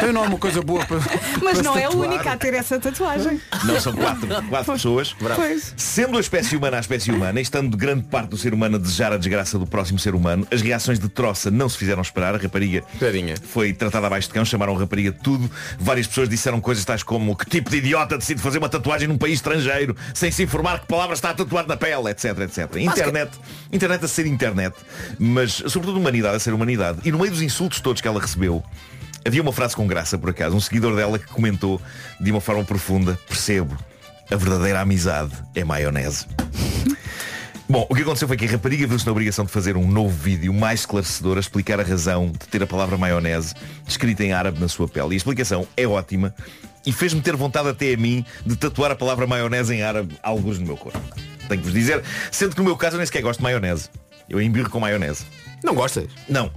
Tem não é uma coisa boa para. Mas para não se é a única a ter essa tatuagem. Não, são quatro, quatro pessoas. Pois. Sendo a espécie humana a espécie humana, e estando grande parte do ser humano a desejar a desgraça do próximo ser humano, as reações de troça não se fizeram esperar. A rapariga Tadinha. foi tratada abaixo de cão, chamaram a rapariga de tudo. Várias pessoas disseram coisas tais como que tipo de idiota decide fazer uma tatuagem num país estrangeiro sem se informar que palavra está a tatuar na pele, etc, etc. Internet, internet a ser internet, mas sobretudo humanidade a ser humanidade. E no meio dos insultos todos que ela recebeu, Havia uma frase com graça, por acaso, um seguidor dela que comentou de uma forma profunda, percebo, a verdadeira amizade é maionese. Bom, o que aconteceu foi que a rapariga viu-se na obrigação de fazer um novo vídeo mais esclarecedor a explicar a razão de ter a palavra maionese escrita em árabe na sua pele. E a explicação é ótima e fez-me ter vontade até a mim de tatuar a palavra maionese em árabe alguns no meu corpo. Tenho que vos dizer, sendo que no meu caso eu nem sequer gosto de maionese. Eu embirro com maionese. Não gostas? Não,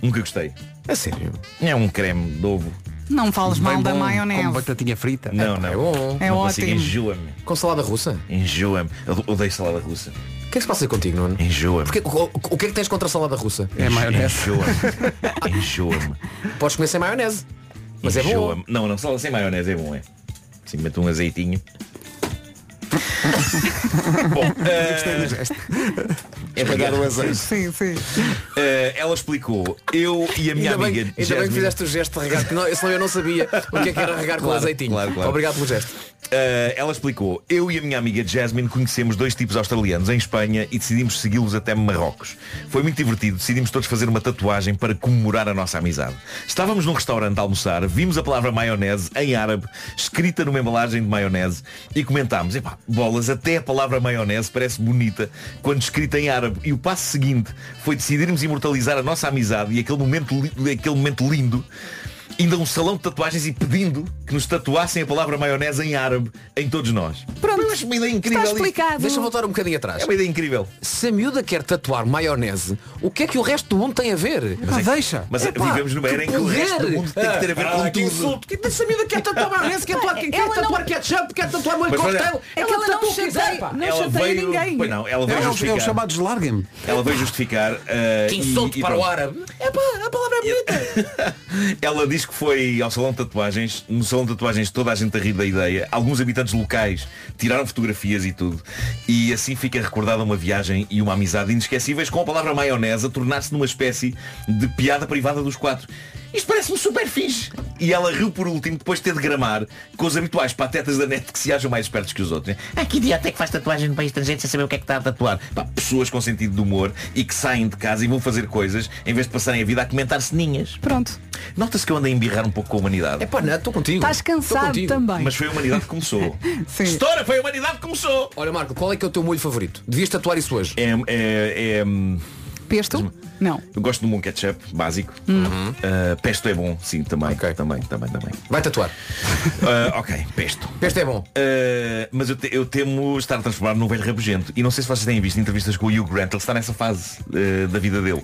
nunca gostei. A sério? É um creme de ovo. Não fales mal da bom, maionese. Com batatinha frita. Não, não. É bom. É não consigo, ótimo. enjoa-me. Com salada russa? Enjoa-me. Eu odeio salada russa. O que é que se passa contigo, Nuno? Enjoa-me. Porque, o, o que é que tens contra a salada russa? É maionese. Enjoa-me. Enjoa-me. Podes comer sem maionese. Mas é bom. Enjoa-me. Não, não, só sem maionese é bom, é. Sim, mete um azeitinho. Bom, eh, É para dar o azeite. Sim, sim. eh, ela explicou, eu e a minha Ainda bem, amiga ainda bem que Jasmine- fizeste o gesto de regar, que não, senão eu não sabia o que é que era regar com Claro, azeitinho. claro, claro. Obrigado pelo gesto. Uh, ela explicou, eu e a minha amiga Jasmine conhecemos dois tipos australianos em Espanha e decidimos segui-los até Marrocos. Foi muito divertido, decidimos todos fazer uma tatuagem para comemorar a nossa amizade. Estávamos num restaurante a almoçar, vimos a palavra maionese em árabe, escrita numa embalagem de maionese e comentámos, epá, bolas, até a palavra maionese parece bonita quando escrita em árabe. E o passo seguinte foi decidirmos imortalizar a nossa amizade e aquele momento, aquele momento lindo indo a um salão de tatuagens e pedindo que nos tatuassem a palavra maionese em árabe em todos nós. Pronto. Eu acho uma ideia incrível. Está explicado. Deixa eu voltar um bocadinho atrás. É uma ideia incrível. Se a miúda quer tatuar maionese, o que é que o resto do mundo tem a ver? Pá, deixa. Mas Epá, vivemos numa era em que o resto do mundo tem que ter a ver Ah, com que tudo. insulto! Que essa miúda quer tatuar maionese, quer tatuar, quer Ela tatuar não- ketchup, quer tatuar molho Mas cocktail. é que ela não tatua o que quiser, chateia- não ela chateia veio, ninguém. Pois não, ela É veio o, é o justificar. chamado deslarguem-me. Ela veio justificar. uh, Que insulto e para o árabe. É pá, a palavra é bonita. Ela diz que foi ao salão de tatuagens. No salão de tatuagens toda a gente a rir da ideia. Alguns habitantes locais tiraram fotografias e tudo. E assim fica recordada uma viagem e uma amizade inesquecíveis com a palavra maionese a tornar-se numa espécie de piada privada dos quatro. Isto parece-me super fixe. E ela riu por último depois de ter de gramar com os habituais patetas da net que se acham mais espertos que os outros. Ah, que idiota é que faz tatuagem no país estrangeiro sem saber o que é que está a tatuar. Pá, pessoas com sentido de humor e que saem de casa e vão fazer coisas em vez de passarem a vida a comentar ceninhas. Pronto. Nota-se que eu ando a embirrar um pouco com a humanidade. É pá, não, estou contigo. Estás cansado contigo. também. Mas foi a humanidade que começou. Sim. História, foi a humanidade que começou. Olha, Marco, qual é que é o teu molho favorito? Devias tatuar isso hoje. É, é, é, hum, Pesto? Não. eu gosto um bom ketchup básico. Uh, pesto é bom, sim, também. Ok. Também, também, também. Vai tatuar. Uh, ok, pesto. Este é bom. Uh, mas eu, te- eu temo estar transformado num velho rabugento. E não sei se vocês têm visto entrevistas com o Hugh Grant. Ele está nessa fase uh, da vida dele.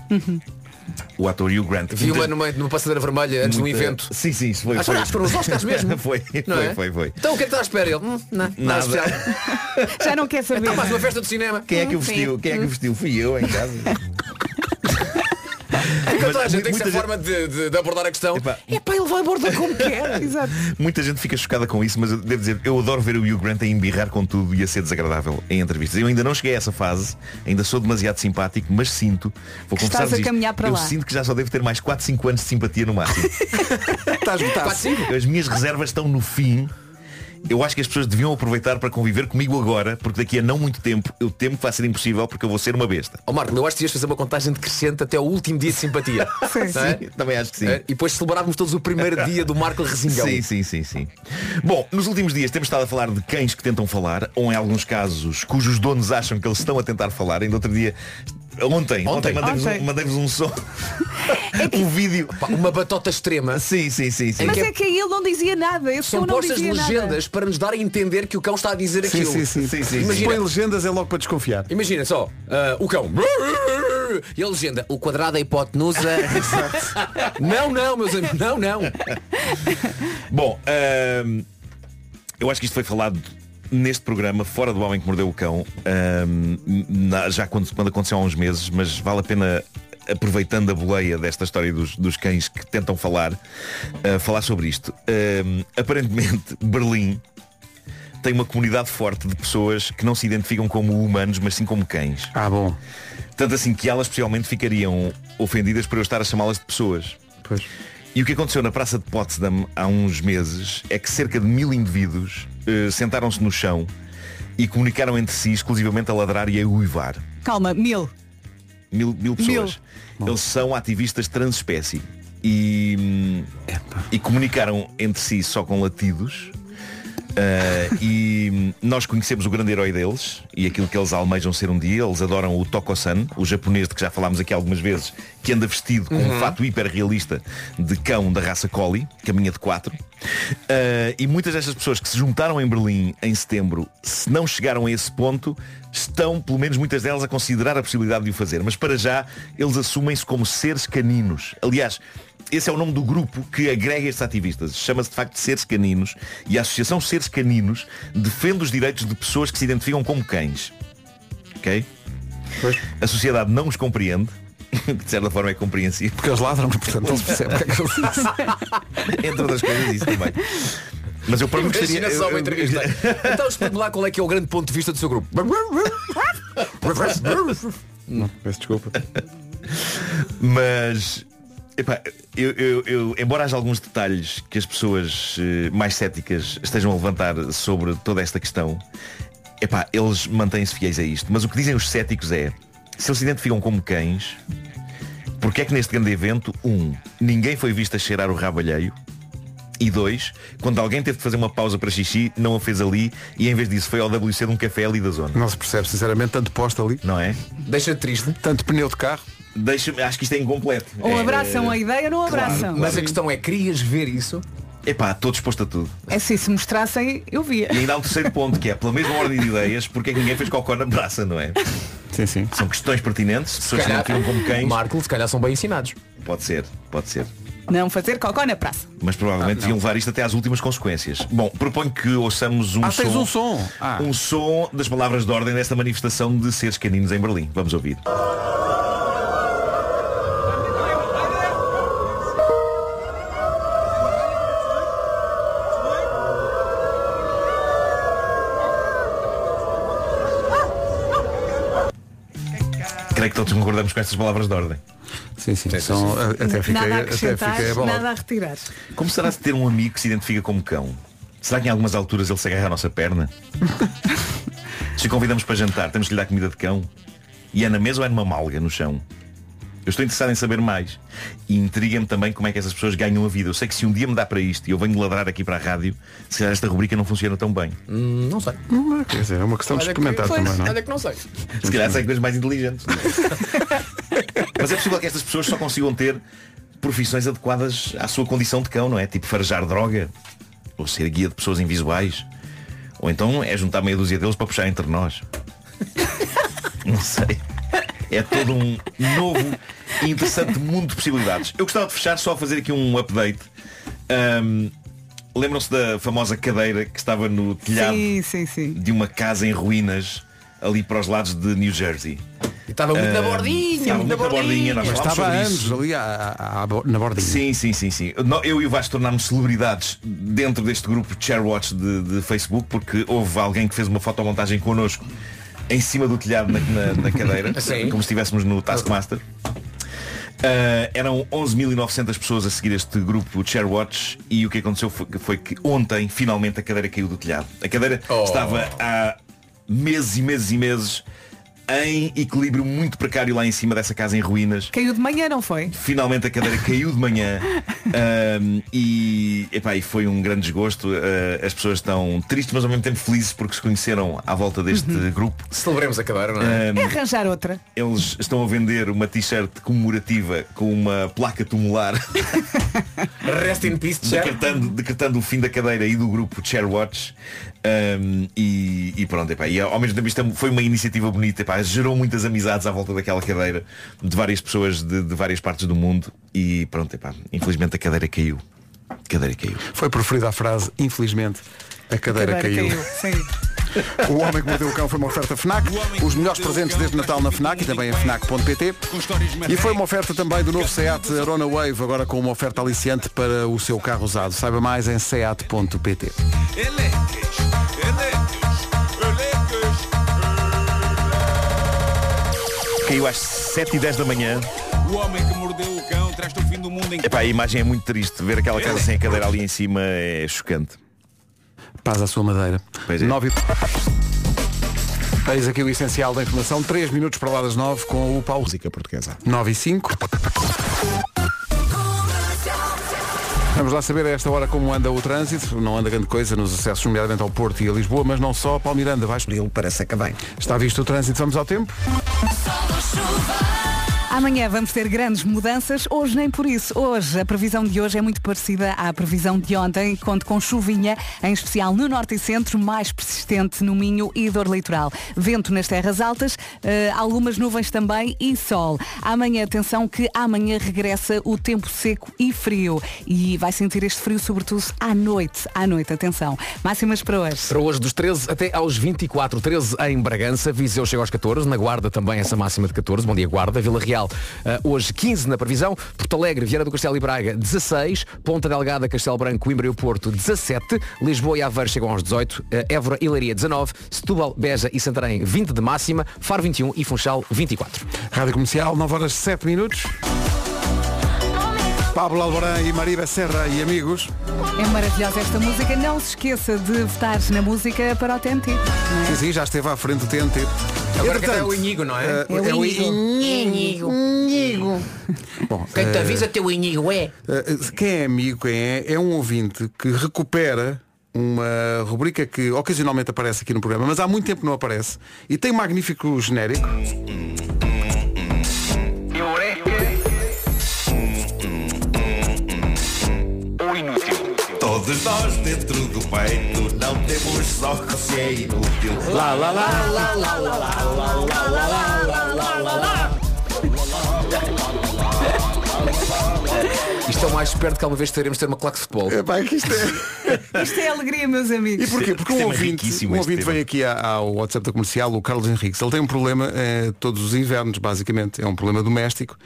O ator Hugh Grant. Vi Muita- uma numa, numa passadeira vermelha antes de um muita- evento. Sim, sim, isso foi. Acho, acho que foram os Oscars mesmo. foi, Não foi, é? foi, foi. Então o que é que está à espera? Ele, hum, não, nada. Já não quer saber. Então mais uma festa de cinema. Quem é que o vestiu? Quem é que o vestiu? Fui eu em casa. Fica toda a gente tem que ser muita a forma de, de- de abordar a questão. Epá. É pá, ele vai abordar como quer. Exato. Muita gente fica chocada com isso, mas eu devo dizer, eu adoro ver o Hugh Grant a embirrar com tudo e a ser desagradável em entrevistas. Eu ainda não cheguei a essa fase, ainda sou demasiado simpático, mas sinto, vou Que confessar estás a caminhar para eu lá. sinto que já só devo ter mais 4, 5 anos de simpatia no máximo. Está esgotado. As minhas reservas estão no fim. Eu acho que as pessoas deviam aproveitar para conviver comigo agora, porque daqui a não muito tempo eu temo que vai ser impossível porque eu vou ser uma besta. Ó Marco, eu acho que devias fazer uma contagem decrescente até o último dia de simpatia. Sim, é? Sim, também acho que sim. É, E depois celebrávamos todos o primeiro dia do Marco Resingão. Sim, sim, sim, sim. Bom, nos últimos dias temos estado a falar de cães que tentam falar, ou em alguns casos cujos donos acham que eles estão a tentar falar. Ainda outro dia. Ontem, ontem, Ontem. mandei-vos um, mandei-vos um som. um vídeo. Uma batota extrema. Sim, sim, sim, sim. Mas que é- é que aí ele não dizia nada. Esse São postas legendas nada. para nos dar a entender que o cão está a dizer Sim, aquilo. sim, sim. Sim, sim, sim. põe legendas é logo para desconfiar. Imagina só, ah, o cão. E a legenda, o quadrado é hipotenusa. não, não, meus amigos, não, não. Bom, ahm, eu acho que isto foi falado neste programa, fora do Homem que Mordeu o Cão, na- já quando, quando aconteceu há uns meses, mas vale a pena, aproveitando a boleia desta história dos, dos cães que tentam falar, ah, falar sobre isto. Aparentemente, Berlim tem uma comunidade forte de pessoas que não se identificam como humanos, mas sim como cães. Ah, bom. Tanto assim que elas especialmente ficariam ofendidas por eu estar a chamá-las de pessoas. Pois. E o que aconteceu na Praça de Potsdam há uns meses é que cerca de mil indivíduos eh, sentaram-se no chão e comunicaram entre si exclusivamente a ladrar e a uivar. Calma, mil. Mil, mil pessoas. Eles são ativistas transespécie e, e comunicaram entre si só com latidos. Uh, e nós conhecemos o grande herói deles e aquilo que eles almejam ser um dia. Eles adoram o Toko-san, o japonês de que já falámos aqui algumas vezes, que anda vestido com um fato hiperrealista de cão da raça Collie, caminha de quatro. Uh, e muitas destas pessoas que se juntaram em Berlim em setembro, se não chegaram a esse ponto, estão, pelo menos muitas delas, a considerar a possibilidade de o fazer. Mas para já, eles assumem-se como seres caninos. Aliás, esse é o nome do grupo que agrega estes ativistas. Chama-se de facto de Seres Caninos e a Associação Seres Caninos defende os direitos de pessoas que se identificam como cães. Ok? A sociedade não os compreende que de certa forma é compreensível. Porque eles ladram, portanto não se percebe o que é que eles. Entre outras coisas isso também. Mas eu próprio gostaria. Imagina só eu- eu- entrevista. Então explique-me lá qual é que é o grande ponto de vista do seu grupo. Não, peço desculpa. Mas epá, eu, eu- eu- embora haja alguns detalhes que as pessoas eh, mais céticas estejam a levantar sobre toda esta questão, epá, eles mantêm-se fiéis a isto. Mas o que dizem os céticos é, se eles se identificam como cães, porque é que neste grande evento, um, ninguém foi visto a cheirar o rabo alheio, e dois, quando alguém teve de fazer uma pausa para xixi, não a fez ali e em vez disso foi ao WC de um café ali da zona. Não se percebe, sinceramente, tanto posta ali. Não é? Deixa triste. Tanto pneu de carro. Deixa acho que isto é incompleto. Ou É- abraçam a ideia não Claro, abraçam. claro. Mas a questão é, querias ver isso? Epá, estou disposto a tudo. É assim, se mostrassem, eu via. E ainda há um terceiro ponto, que é pela mesma ordem de ideias, porque é que ninguém fez cocó na braça, não é? Sim, sim. São questões pertinentes, pessoas que não tiram como cães. Marco, se calhar são bem ensinados. Pode ser, pode ser. Não fazer cocó na praça. Mas provavelmente Ah, deviam levar isto até às últimas consequências. Bom, proponho que ouçamos um Ah, som. tens um som. Ah. Um som das palavras de ordem desta manifestação de seres caninos em Berlim. Vamos ouvir. Creio que todos concordamos com estas palavras de ordem. Sim, sim. São, até fiquei, nada a até acrescentar, fiquei nada a retirar. Como será de ter um amigo que se identifica como cão? Será que em algumas alturas ele se agarra à nossa perna? se o convidamos para jantar, temos que lhe dar comida de cão? E é na mesa ou é numa malga no chão? Eu estou interessado em saber mais. E intriga-me também como é que essas pessoas ganham a vida. Eu sei que se um dia me dá para isto e eu venho ladrar aqui para a rádio, se calhar esta rubrica não funciona tão bem. Hum, não sei. Hum, Quer dizer, é uma questão de experimentar também, não é? Olha que não sei. Se calhar sei coisas mais inteligentes. Mas é possível que estas pessoas só consigam ter profissões adequadas à sua condição de cão, não é? Tipo farejar droga, ou ser guia de pessoas invisuais. Ou então é juntar meia dúzia deles para puxar entre nós. Não sei. É todo um novo e interessante mundo de possibilidades. Eu gostava de fechar só a fazer aqui um update. Ahm, Lembram-se da famosa cadeira que estava no telhado Sim, sim, sim. de uma casa em ruínas ali para os lados de New Jersey. E estava muito na bordinha, Estava muito na na bordinha. nós Mas estava anos isso. ali à- à- à na bordinha. Sim, sim, sim, sim. Eu e o Vasco tornámos celebridades dentro deste grupo de Sharewatch de, de Facebook porque houve alguém que fez uma fotomontagem connosco em cima do telhado na, na- na cadeira, Sim. como se estivéssemos no Taskmaster. Ah, eram 11.900 pessoas a seguir este grupo de Sharewatch e o que aconteceu foi, foi que ontem finalmente a cadeira caiu do telhado. A cadeira Oh. estava há meses e meses e meses em equilíbrio muito precário lá em cima dessa casa em ruínas. Caiu de manhã, não foi? Finalmente a cadeira caiu de manhã ahm, e, epá, e foi um grande desgosto. Ah, as pessoas estão tristes, mas ao mesmo tempo felizes porque se conheceram à volta deste grupo. Celebremos a cadeira, não é? Ahm, É arranjar outra. eles estão a vender uma t-shirt comemorativa com uma placa tumular Rest in peace, decretando, decretando o fim da cadeira e do grupo Chairwatch um, e, e pronto, epá, e ao mesmo tempo isto é- foi uma iniciativa bonita, epá, gerou muitas amizades à volta daquela cadeira de várias pessoas de, de várias partes do mundo e pronto, epá, infelizmente a cadeira caiu. A cadeira caiu. Foi preferida a frase, infelizmente, a cadeira, Cadeira caiu. Sim. O Homem que Mordeu o Cão foi uma oferta FNAC. Os melhores presentes desde Natal na FNAC e também em FNAC.pt. E foi uma oferta também do novo SEAT Arona Wave, agora com uma oferta aliciante para o seu carro usado. Saiba mais em seat.pt. Caiu às 7 e 10 da manhã. O homem que mordeu o cão traz-te o fim do mundo em Epá, a imagem é muito triste. Ver aquela casa sem a cadeira ali em cima é chocante. Paz à sua madeira. Pois é. 9 e... Eis aqui o essencial da informação. 3 minutos para lá das 9 com o Paulo. Música portuguesa. 9 e 5. Vamos lá saber a esta hora como anda o trânsito. Não anda grande coisa nos acessos, nomeadamente ao Porto e a Lisboa, mas não só. Paulo Miranda, vais para Sacavém. Está visto o trânsito, vamos ao tempo? Amanhã vamos ter grandes mudanças, hoje nem por isso. Hoje, a previsão de hoje é muito parecida à previsão de ontem, conto com chuvinha, em especial no norte e centro, mais persistente no Minho e dor litoral. Vento nas terras altas, eh, algumas nuvens também e sol. Amanhã, atenção que amanhã regressa o tempo seco e frio. E vai sentir este frio sobretudo à noite. À noite, atenção. Máximas para hoje. Para hoje, dos 13 até aos 24, 13 em Bragança, Viseu chega aos 14, na Guarda também essa máxima de 14, bom dia Guarda, Vila Real Real eh, hoje 15 na previsão, Porto Alegre, Vieira do Castelo e Braga 16, Ponta Delgada, Castelo Branco, Coimbra e o Porto 17, Lisboa e Aveiro chegam aos 18, eh, Évora e Leiria 19, Setúbal, Beja e Santarém 20 de máxima, Faro 21 e Funchal 24. Rádio Comercial, 9 horas 7 minutos. Pablo Alborán e Maria Serra e amigos. É maravilhosa esta música. Não se esqueça de votar na música para o TNT. é? Sim, sim, já esteve à frente do TNT. Agora que Entretanto, é o Inigo, não é? eh, É o é o Inigo. Inigo. Bom, Quem te eh, avisa teu Inigo é. eh, quem é amigo, quem é, é um ouvinte que recupera uma rubrica que ocasionalmente aparece aqui no programa, mas há muito tempo não aparece e tem um magnífico genérico. Todos nós dentro do peito não temos só que se é inútil. Lá, lá, lá, lá, lá, lá, lá, lá, lá, lá, lá, lá, lá, lá. Isto é o mais perto que alguma vez teremos de ter uma claque de futebol. É, pá, que isto é... Isto é alegria, meus amigos. E porquê? Porque um tema ouvinte, um ouvinte veio aqui ao WhatsApp da comercial, o Carlos Henriques. Ele tem um problema eh, todos os invernos, basicamente. É um problema doméstico.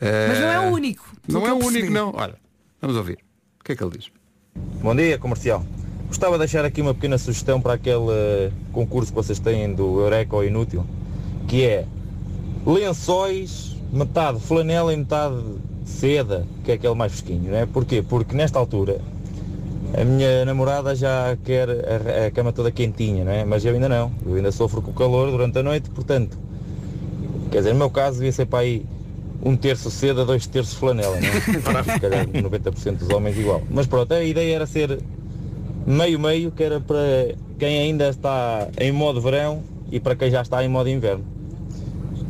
Eh, Mas não é o único. pelo Não é o único, não. Olha, vamos ouvir. O que é que ele diz? Bom dia, comercial. Gostava de deixar aqui uma pequena sugestão para aquele eh, concurso que vocês têm do Eureka ou Inútil, que é lençóis, metade flanela e metade seda, que é aquele mais fresquinho, não é? Porquê? Porque nesta altura a minha namorada já quer a, cama toda quentinha, não é? Mas eu ainda não. Eu ainda sofro com o calor durante a noite, portanto, quer dizer, no meu caso devia ser para aí um terço seda, dois terços flanela, não é? Se calhar 90% dos homens igual. Mas pronto, a ideia era ser meio-meio, que era para quem ainda está em modo verão e para quem já está em modo inverno.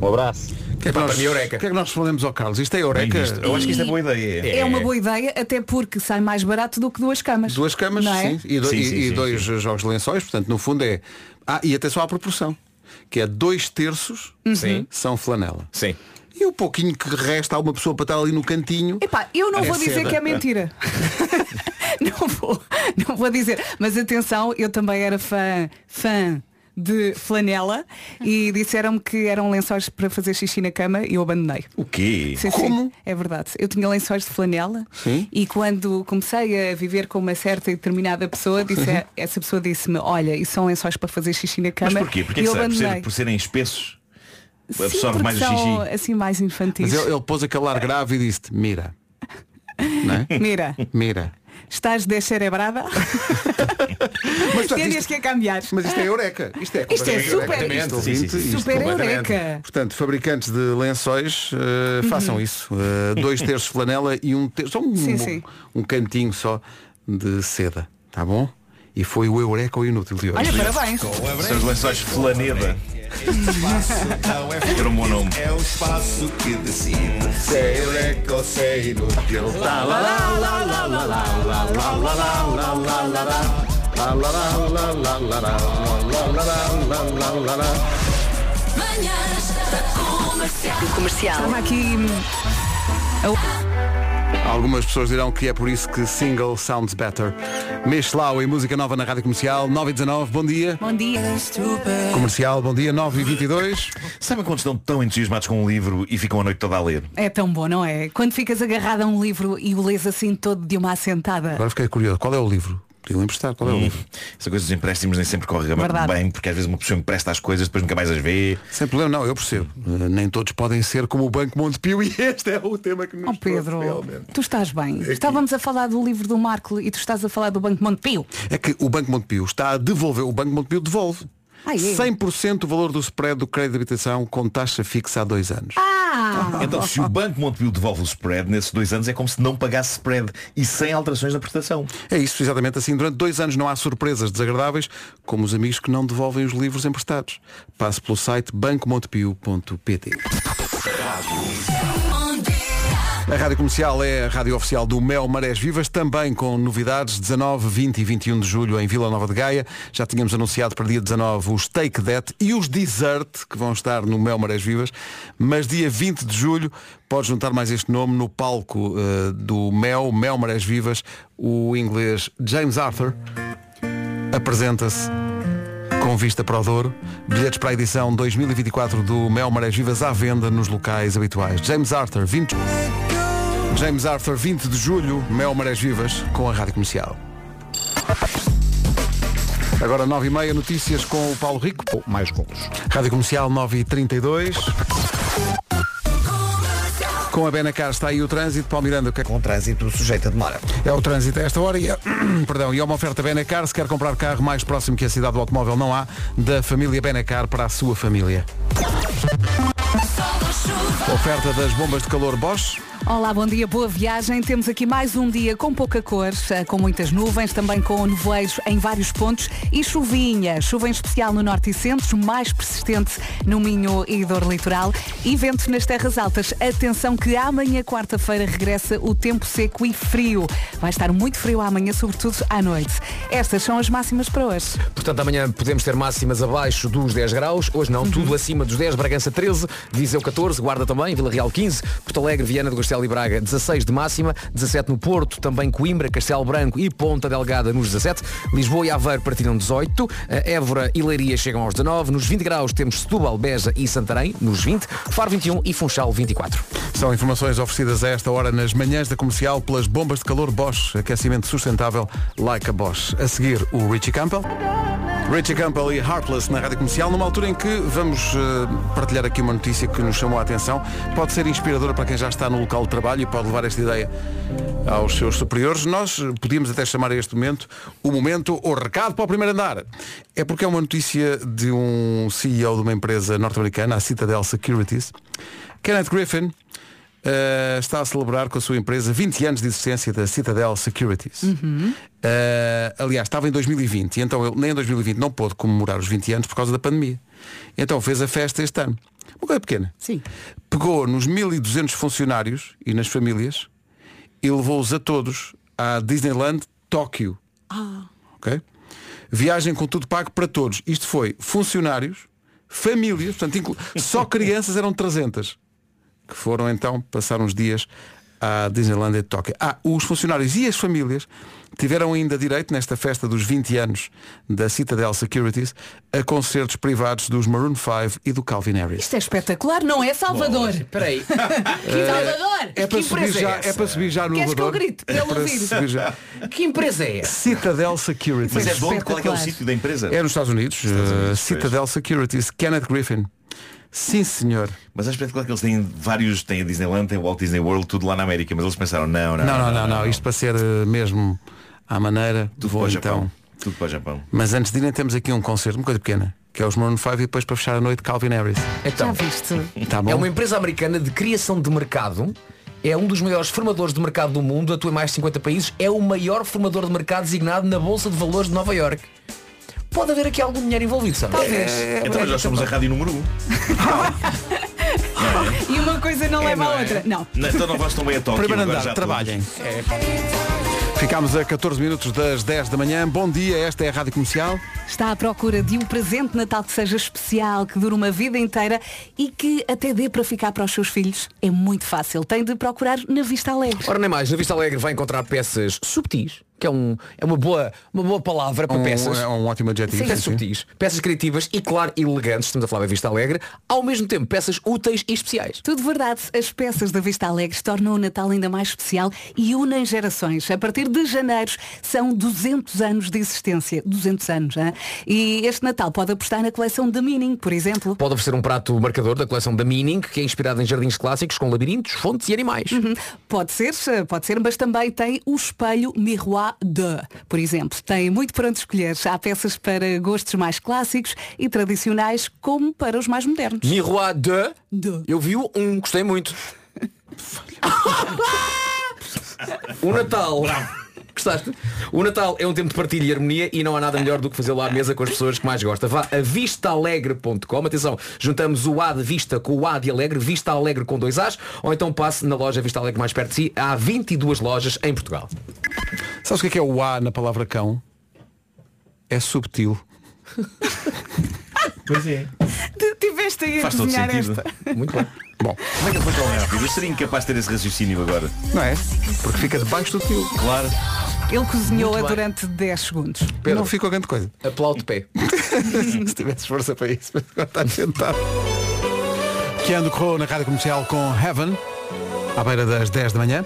Um abraço. O que é que, nós, o que é que nós respondemos ao Carlos? Isto é Eureka? Eu acho que isto é boa ideia. É uma boa ideia, até porque sai mais barato do que duas camas. Duas camas, é? sim, e, do- Sim, e- sim, e sim, dois jogos de lençóis, portanto, no fundo é. Ah, e atenção à proporção, que é dois terços Sim. são flanela. Sim. E o pouquinho que resta há uma pessoa para estar ali no cantinho. Epá, eu não É vou dizer seda. que é mentira. não vou, não vou dizer. Mas atenção, eu também era fã, fã de flanela e disseram-me que eram lençóis para fazer xixi na cama e eu abandonei. O quê? Sim, sim, é verdade. Eu tinha lençóis de flanela e quando comecei a viver com uma certa e determinada pessoa, disse, Uhum. essa pessoa disse-me, olha, isso são lençóis para fazer xixi na cama. Mas porquê? Porque e é que eu será? Por, ser- por serem espessos? Sim, Absorve mais o são xixi. assim mais infantis. Mas ele, ele pôs aquele ar grave e disse mira. É? Mira, Mira. estás descerebrada? portanto, Tens isto- que cambiar. Mas isto é Eureka. Isto é, Isto é super- Eureka. isto- ouvinte, isto- isto super. Eureka. Portanto, fabricantes de lençóis, eh, façam isso. Eh, dois terços flanela e um terço, só um, Sim, sim. um cantinho só de seda. Tá bom? e foi o Eureka ou Inútil de hoje. Olha, parabéns. São os lençóis Flaneda. Era um bom nome. É o espaço que decide se é Eureka ou se é Inútil. Manhãs da comercial. comercial. Estava aqui. Algumas pessoas dirão que é por isso que single sounds better. Michelau e música nova na Rádio Comercial, 9 e 19, bom dia. Bom dia. Comercial, bom dia, 9 e 22. Sabem quando estão tão entusiasmados com um livro e ficam a noite toda a ler? É tão bom, não é? Quando ficas agarrado a um livro e o lês assim todo de uma assentada. Agora fiquei curioso, qual é o livro? Podiam emprestar, qual é o Hum, livro? Essa coisa dos empréstimos nem sempre corre Verdade. bem, porque às vezes uma pessoa empresta as coisas, depois nunca mais as vê. Sem problema, não, eu percebo. Eh, nem todos podem ser como o Banco Montepio e este é o tema que nos Oh Pedro, realmente. tu estás bem. Aqui. Estávamos a falar do livro do Marco e tu estás a falar do Banco Montepio. É que o Banco Montepio está a devolver, o Banco Montepio devolve. Ah, é? 100% do valor do spread do crédito de habitação com taxa fixa há dois anos. Ah! Então se o Banco Montepio devolve o spread, nesses dois anos é como se não pagasse spread e sem alterações na prestação. É isso, exatamente assim. Durante dois anos não há surpresas desagradáveis, como os amigos que não devolvem os livros emprestados. Passe pelo site bancomontepio.pt. A Rádio Comercial é a rádio oficial do Mel Marés Vivas, também com novidades 19, 20 e 21 de julho em Vila Nova de Gaia. Já tínhamos anunciado para dia 19 os Take That e os Desert, que vão estar no Mel Marés Vivas. Mas dia 20 de julho pode juntar mais este nome no palco eh, do Mel, Mel Marés Vivas, o inglês James Arthur apresenta-se com vista para o Douro. Bilhetes para a edição 2024 do Mel Marés Vivas à venda nos locais habituais. James Arthur, 20... James Arthur, 20 de julho, Mel Marés Vivas, com a Rádio Comercial. Agora 9h30, notícias com o Paulo Rico. mais gols. Rádio Comercial 9h32. Com a Benacar está aí o trânsito. Paulo Miranda, o que é que... Com trânsito sujeito a demora. É o trânsito a esta hora e é, perdão, e é uma oferta Benacar. Se quer comprar carro mais próximo que a cidade do automóvel, não há. Da família Benacar para a sua família. Oferta das bombas de calor Bosch. Olá, bom dia, boa viagem. Temos aqui mais um dia com pouca cor, eh, com muitas nuvens, também com nevoeiros em vários pontos e chuvinha. Chuva em especial no norte e centro, mais persistente no Minho e Dor Litoral e vento nas terras altas. Atenção que amanhã, quarta-feira, regressa o tempo seco e frio. Vai estar muito frio amanhã, sobretudo à noite. Estas são as máximas para hoje. Portanto, amanhã podemos ter máximas abaixo dos 10 graus. Hoje não, tudo acima dos 10. Bragança 13, Viseu 14, Guarda também, Vila Real 15, Porto Alegre, Viana do Castelo e Braga 16 de máxima, 17 no Porto, também Coimbra, Castelo Branco e Ponta Delgada nos 17, Lisboa e Aveiro partilham 18, eh, Évora e Leiria chegam aos 19, nos 20 graus temos Setúbal, Beja e Santarém, nos 20, Faro 21 e Funchal 24. São informações oferecidas a esta hora nas manhãs da comercial pelas bombas de calor Bosch. Aquecimento sustentável like a Bosch. A seguir, o Richie Campbell. Richie Campbell e Heartless na rádio comercial, numa altura em que vamos eh, partilhar aqui uma notícia que nos chamou a atenção. Pode ser inspiradora para quem já está no local trabalho e pode levar esta ideia aos seus superiores. Nós podíamos até chamar a este momento o momento o recado para o primeiro andar. É porque é uma notícia de um CEO de uma empresa norte-americana, a Citadel Securities. Kenneth Griffin eh, está a celebrar com a sua empresa 20 anos de existência da Citadel Securities. Eh, aliás, estava em 2020 e então ele nem em 2020 não pôde comemorar os 20 anos por causa da pandemia. Então fez a festa este ano. Uma coisa pequena. Sim. Pegou nos 1200 funcionários e nas famílias e levou-os a todos à Disneyland Tóquio. Ah. Ok? Viagem com tudo pago para todos. Isto foi funcionários, famílias, portanto, só crianças eram 300 que foram então passar uns dias à Disneyland de Tóquio. Ah, os funcionários e as famílias tiveram ainda direito, nesta festa dos 20 anos da Citadel Securities, a concertos privados dos Maroon 5 e do Calvin Harris. Isto é espetacular, não é Salvador? Espera aí. Que Salvador! É para, Que subir é já, essa? é para subir já no Queres que eu elevador. grite para É para subir já. Que empresa é essa? Citadel Securities. Mas é de onde? Qual é que é o sítio da empresa? É nos Estados Unidos. uh, Citadel Securities. Kenneth Griffin. Sim, senhor. Mas é espetacular que eles têm vários, têm a Disneyland, tem o Walt Disney World, tudo lá na América, mas eles pensaram, não, não, Não, não, não, não. Isto para ser uh, mesmo à maneira. tudo vou para o então. Japão. Tudo para o Japão. Mas antes de irem temos aqui um concerto, uma coisa pequena, que é os Maroon 5 e depois para fechar a noite Calvin Harris. Então, Já viste? Tá bom? é uma empresa americana de criação de mercado. É um dos maiores formadores de mercado do mundo, atua em mais de 50 países, é o maior formador de mercado designado na Bolsa de Valores de Nova York. Pode haver aqui algum dinheiro envolvido, sabe? Talvez. então nós somos a rádio número 1. Um. E uma coisa não leva não à é? outra. Não. Não, Então não vais tão bem a Tóquio. Primeiro andar, trabalhem. Ficámos a 14 minutos das 10 da manhã. Bom dia, esta é a Rádio Comercial. Está à procura de um presente de Natal que seja especial, que dure uma vida inteira e que até dê para ficar para os seus filhos. É muito fácil. Tem de procurar na Vista Alegre. Ora nem mais, na Vista Alegre vai encontrar peças subtis, que é, um, é uma, boa, uma boa palavra para Um, peças. é um ótimo adjetivo. Peças sim, subtis, peças criativas e claro elegantes, estamos a falar da Vista Alegre, ao mesmo tempo peças úteis e especiais. Tudo verdade. As peças da Vista Alegre tornam o Natal ainda mais especial e unem gerações. A partir de janeiro são 200 anos de existência. 200 anos, hein? E este Natal pode apostar na coleção da Mining, por exemplo. Pode oferecer um prato marcador da coleção da Meaning, que é inspirado em jardins clássicos com labirintos, fontes e animais. Uhum. Pode ser, pode ser, mas também tem o espelho Miroir de, por exemplo. Tem muito para onde escolher. Há peças para gostos mais clássicos e tradicionais, como para os mais modernos. Miroir de, De. eu vi o um, gostei muito. o Natal. Gostaste? O Natal é um tempo de partilha e harmonia e não há nada melhor do que fazer lá à mesa com as pessoas que mais gosta. Vá a vistaalegre.com. Atenção, juntamos o A de Vista com o A de Alegre, Vista Alegre com dois As, ou então passe na loja Vista Alegre mais perto de si. Há 22 lojas em Portugal. Sabes o que é, que é o A na palavra cão? É subtil. Pois é. Tiveste aí a Faz todo desenhar sentido. esta. Muito bem. Bom, Como é que ele foi tão rápido? Eu seria incapaz de ter esse raciocínio agora. não é? Porque fica debaixo do tio. Claro. Ele cozinhou-a bem. durante 10 segundos. Não ficou grande coisa. Aplaude de pé. Se tivesse força para isso, mas agora está sentado. Keanu Corro na Rádio Comercial com Heaven, à beira das 10 da manhã.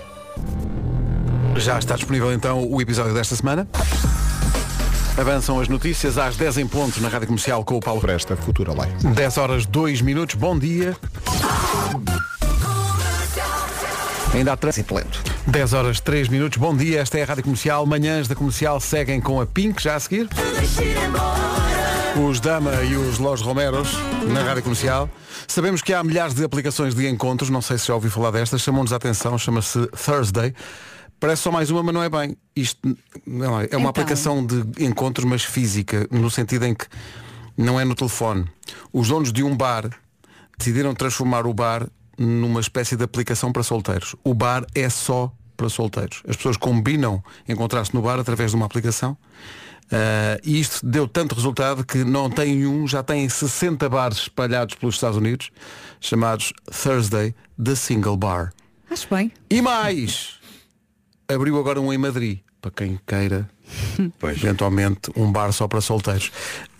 Já está disponível então o episódio desta semana. Avançam as notícias às 10 em ponto na Rádio Comercial com o Paulo Presta Futura Lei. 10 horas 2 minutos, bom dia. Ainda há trânsito lento. 10 horas 3 minutos, bom dia, esta é a Rádio Comercial. Manhãs da Comercial seguem com a Pink já a seguir. Os Dama e os Los Romeros na Rádio Comercial. Sabemos que há milhares de aplicações de encontros, não sei se já ouvi falar destas, chamam-nos a atenção, chama-se Thursday. Parece só mais uma, mas não é bem. Isto não é, é uma Então. aplicação de encontros, mas física, no sentido em que não é no telefone. Os donos de um bar decidiram transformar o bar numa espécie de aplicação para solteiros. O bar é só para solteiros. As pessoas combinam encontrar-se no bar através de uma aplicação. Ah, e isto deu tanto resultado que não tem um, já tem 60 bares espalhados pelos Estados Unidos, chamados Thursday The Single Bar. Acho bem. E mais! Abriu agora um em Madrid, para quem queira eventualmente um bar só para solteiros.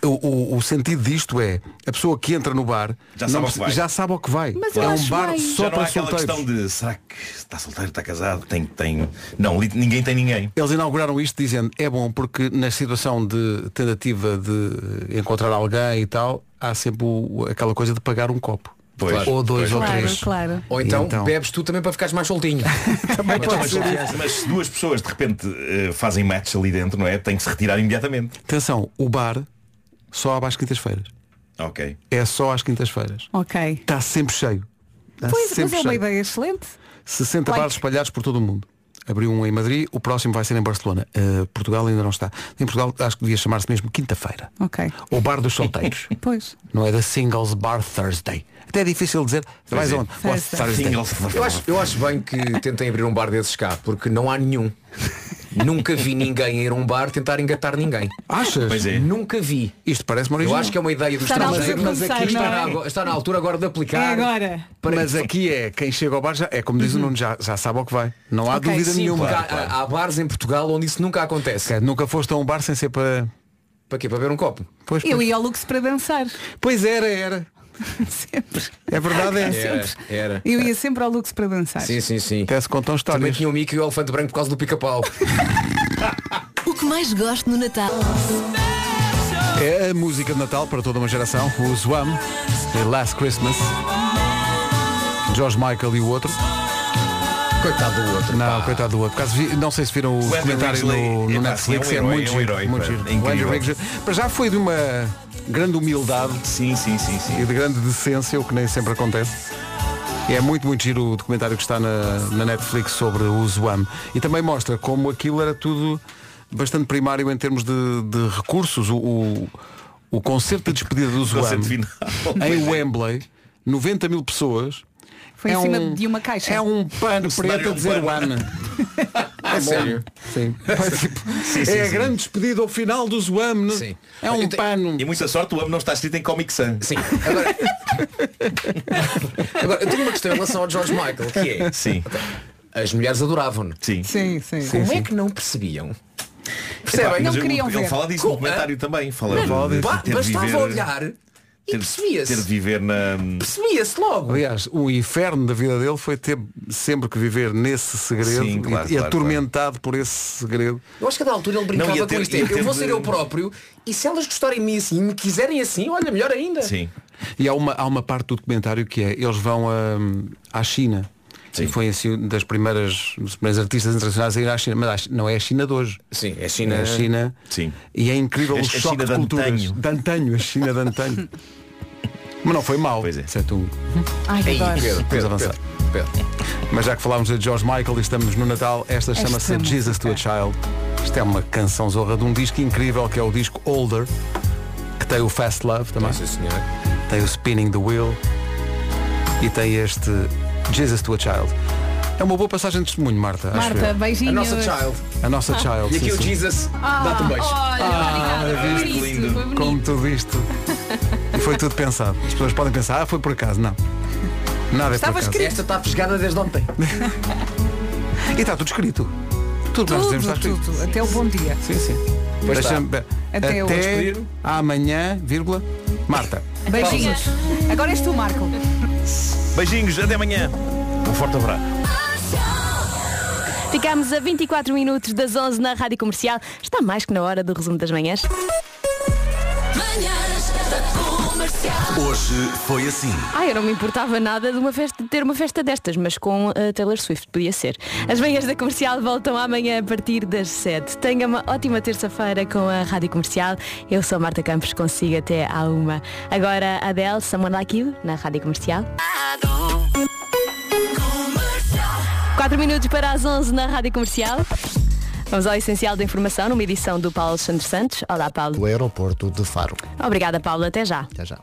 O, o- o sentido disto é, a pessoa que entra no bar Já não sabe ao perce- que vai. já sabe ao que vai. Mas é um bar bem. só Já não para há aquela solteiros. questão de será que está solteiro, está casado, tem, tem. Não, ninguém tem ninguém. Eles inauguraram isto dizendo é bom porque na situação de tentativa de encontrar alguém e tal, há sempre o- aquela coisa de pagar um copo. Pois, ou dois pois. ou Claro, três. claro. Ou então, E então? bebes tu também para ficares mais soltinho. Também Mas, pode mas, ser. mas se duas pessoas de repente eh, fazem match ali dentro, não é? Tem que se retirar imediatamente. Atenção, o bar só abre às quintas-feiras. Ok. É só às quintas-feiras. Ok. Está sempre cheio. Está Pois, mas sempre é uma cheio. ideia excelente. 60 Like. bares espalhados por todo o mundo. Abriu um em Madrid, o próximo vai ser em Barcelona. Uh, Portugal ainda não está. Em Portugal acho que devia chamar-se mesmo quinta-feira. Ok. O bar dos solteiros. Pois. não é da Singles Bar Thursday. Até é difícil dizer. Vais é. onde? Thursday. Thursday. Singles. Eu acho, eu acho bem que tentem abrir um bar desses cá, porque não há nenhum. Nunca vi ninguém ir a um bar tentar engatar ninguém. Achas? Pois é. Nunca vi. Isto parece-me Eu acho que é uma ideia do Está na altura estrangeiro, de mas aqui está, não é? na, está na altura agora de É aplicar. agora. para- Mas aqui é, quem chega ao bar já, é como diz o Nuno, já, já sabe ao que vai. Não há Ok, dúvida Sim, nenhuma. porque há, há bares em Portugal onde isso nunca acontece. Nunca foste a um bar sem ser para. Para quê? Para beber um copo? Pois, Eu pois. ia ao Lux para dançar. pois era, era. Sempre. É verdade, é. Era, era. Eu ia sempre ao Lux para dançar. Sim, sim, sim. Até se contam Também histórias. tinha o Mickey e o Elefante Branco por causa do pica-pau. O que mais gosto no Natal? É a música de Natal para toda uma geração. O Zwam, e Last Christmas. George Michael e o outro. Coitado do outro. Não, pá. coitado do outro. Por acaso vi- não sei se viram o Ridgely, no, no epá, Netflix. é É, um herói, muito é um giro, herói, muito pá. giro. É O Andrew incrível. Ridgely, Para já foi de uma grande humildade Sim, sim, sim, e sim. de grande decência, o que nem sempre acontece. E é muito, muito giro o documentário que está na, na Netflix sobre o Zwam. E também mostra como aquilo era tudo bastante primário em termos de, de recursos. O, o, o concerto de despedida do Zwam em é. Wembley, 90 mil pessoas. Foi é em cima um- de uma caixa. É um pano preto é a dizer. One. É sério. Sim. É, tipo, Sim, sim, é a sim. grande despedida ao final do Zwam. no- Sim. É um te- pano. E muita sorte o amo não está escrito em Comic Sans. Sim. Agora, Agora, eu tenho uma questão em relação ao George Michael, que é Sim, as mulheres adoravam-no. sim. Sim, sim. Como é que não percebiam? Percebem? Não eu- queriam Ele ver. fala disso no Com- documentário também. Fala Fala de, Bastava viver, olhar ter, percebia-se. ter de viver na. Percebia-se logo. Aliás, o inferno da vida dele foi ter sempre que viver nesse segredo Sim, e- claro, e, claro, atormentado por esse segredo. Eu acho que a da altura ele brincava Não, ia com ter- isto. é, ter Eu vou de- ser eu próprio e se elas gostarem de mim assim e me quiserem assim, olha, melhor ainda. Sim. E há uma, há uma parte do documentário que é, eles vão hum, à China. Sim. E foi assim um das primeiras, dos primeiros artistas internacionais a ir à China. Mas a não é a China de hoje. Sim, é É China. a China. Sim. E é incrível A- o a choque China de de culturas. antanho. De antanho, a China de antanho. Mas não foi mal. Pois é. Certo? um- Ai, Ei, adoro. Pedro, Pedro, avançar. Pedro, Pedro. Mas já que falámos de George Michael e estamos no Natal, esta Esta chama-se música. Jesus to a Child. Isto é uma canção zorra de um disco incrível que é o disco Older, que tem o Fast Love também, Sim, senhor. tem o Spinning the Wheel e tem este Jesus to a Child. É uma boa passagem de testemunho, Marta. acho Marta, eu. A beijinhos. nossa child. A nossa child. E aqui sim, o sim. Jesus Ah, dá-te um beijo. Olha, obrigada por viste? isso. Lindo. Foi bonito. Como tudo isto. E foi tudo pensado. As pessoas podem pensar, ah, foi por acaso. Não. Nada é Estava por acaso. escrito. Esta está pescada desde ontem. E está tudo escrito. Tudo que nós dizemos está Tudo, escrito. tudo. Até o bom dia. Sim, sim. Pois está. Até Até, hoje. amanhã, vírgula, Marta. Beijinhos. Agora és tu, Marco. Beijinhos, até amanhã. Um forte abraço. Ficamos a 24 minutos das 11 na Rádio Comercial. Está mais que na hora do resumo das manhãs. Hoje foi assim. Ah, eu não me importava nada de, uma festa, de ter uma festa destas, mas com a Taylor Swift podia ser. As manhãs da comercial voltam amanhã a partir das 7. Tenha uma ótima terça-feira com a Rádio Comercial. Eu sou Marta Campos, consigo até à uma. Agora Adele, Someone Like You, na Rádio Comercial. 4 minutos para as 11 na Rádio Comercial. Vamos ao essencial da informação numa edição do Paulo Alexandre Santos. Olá, Paulo. do aeroporto de Faro. Obrigada, Paulo. Até já. Até já.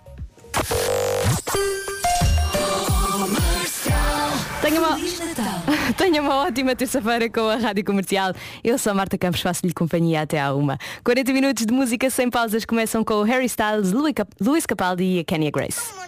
Tenha uma... Tenha uma ótima terça-feira com a Rádio Comercial. Eu sou a Marta Campos, faço-lhe companhia até à uma. 40 minutos de música sem pausas começam com o Harry Styles, Louis Capaldi e a Kenya Grace.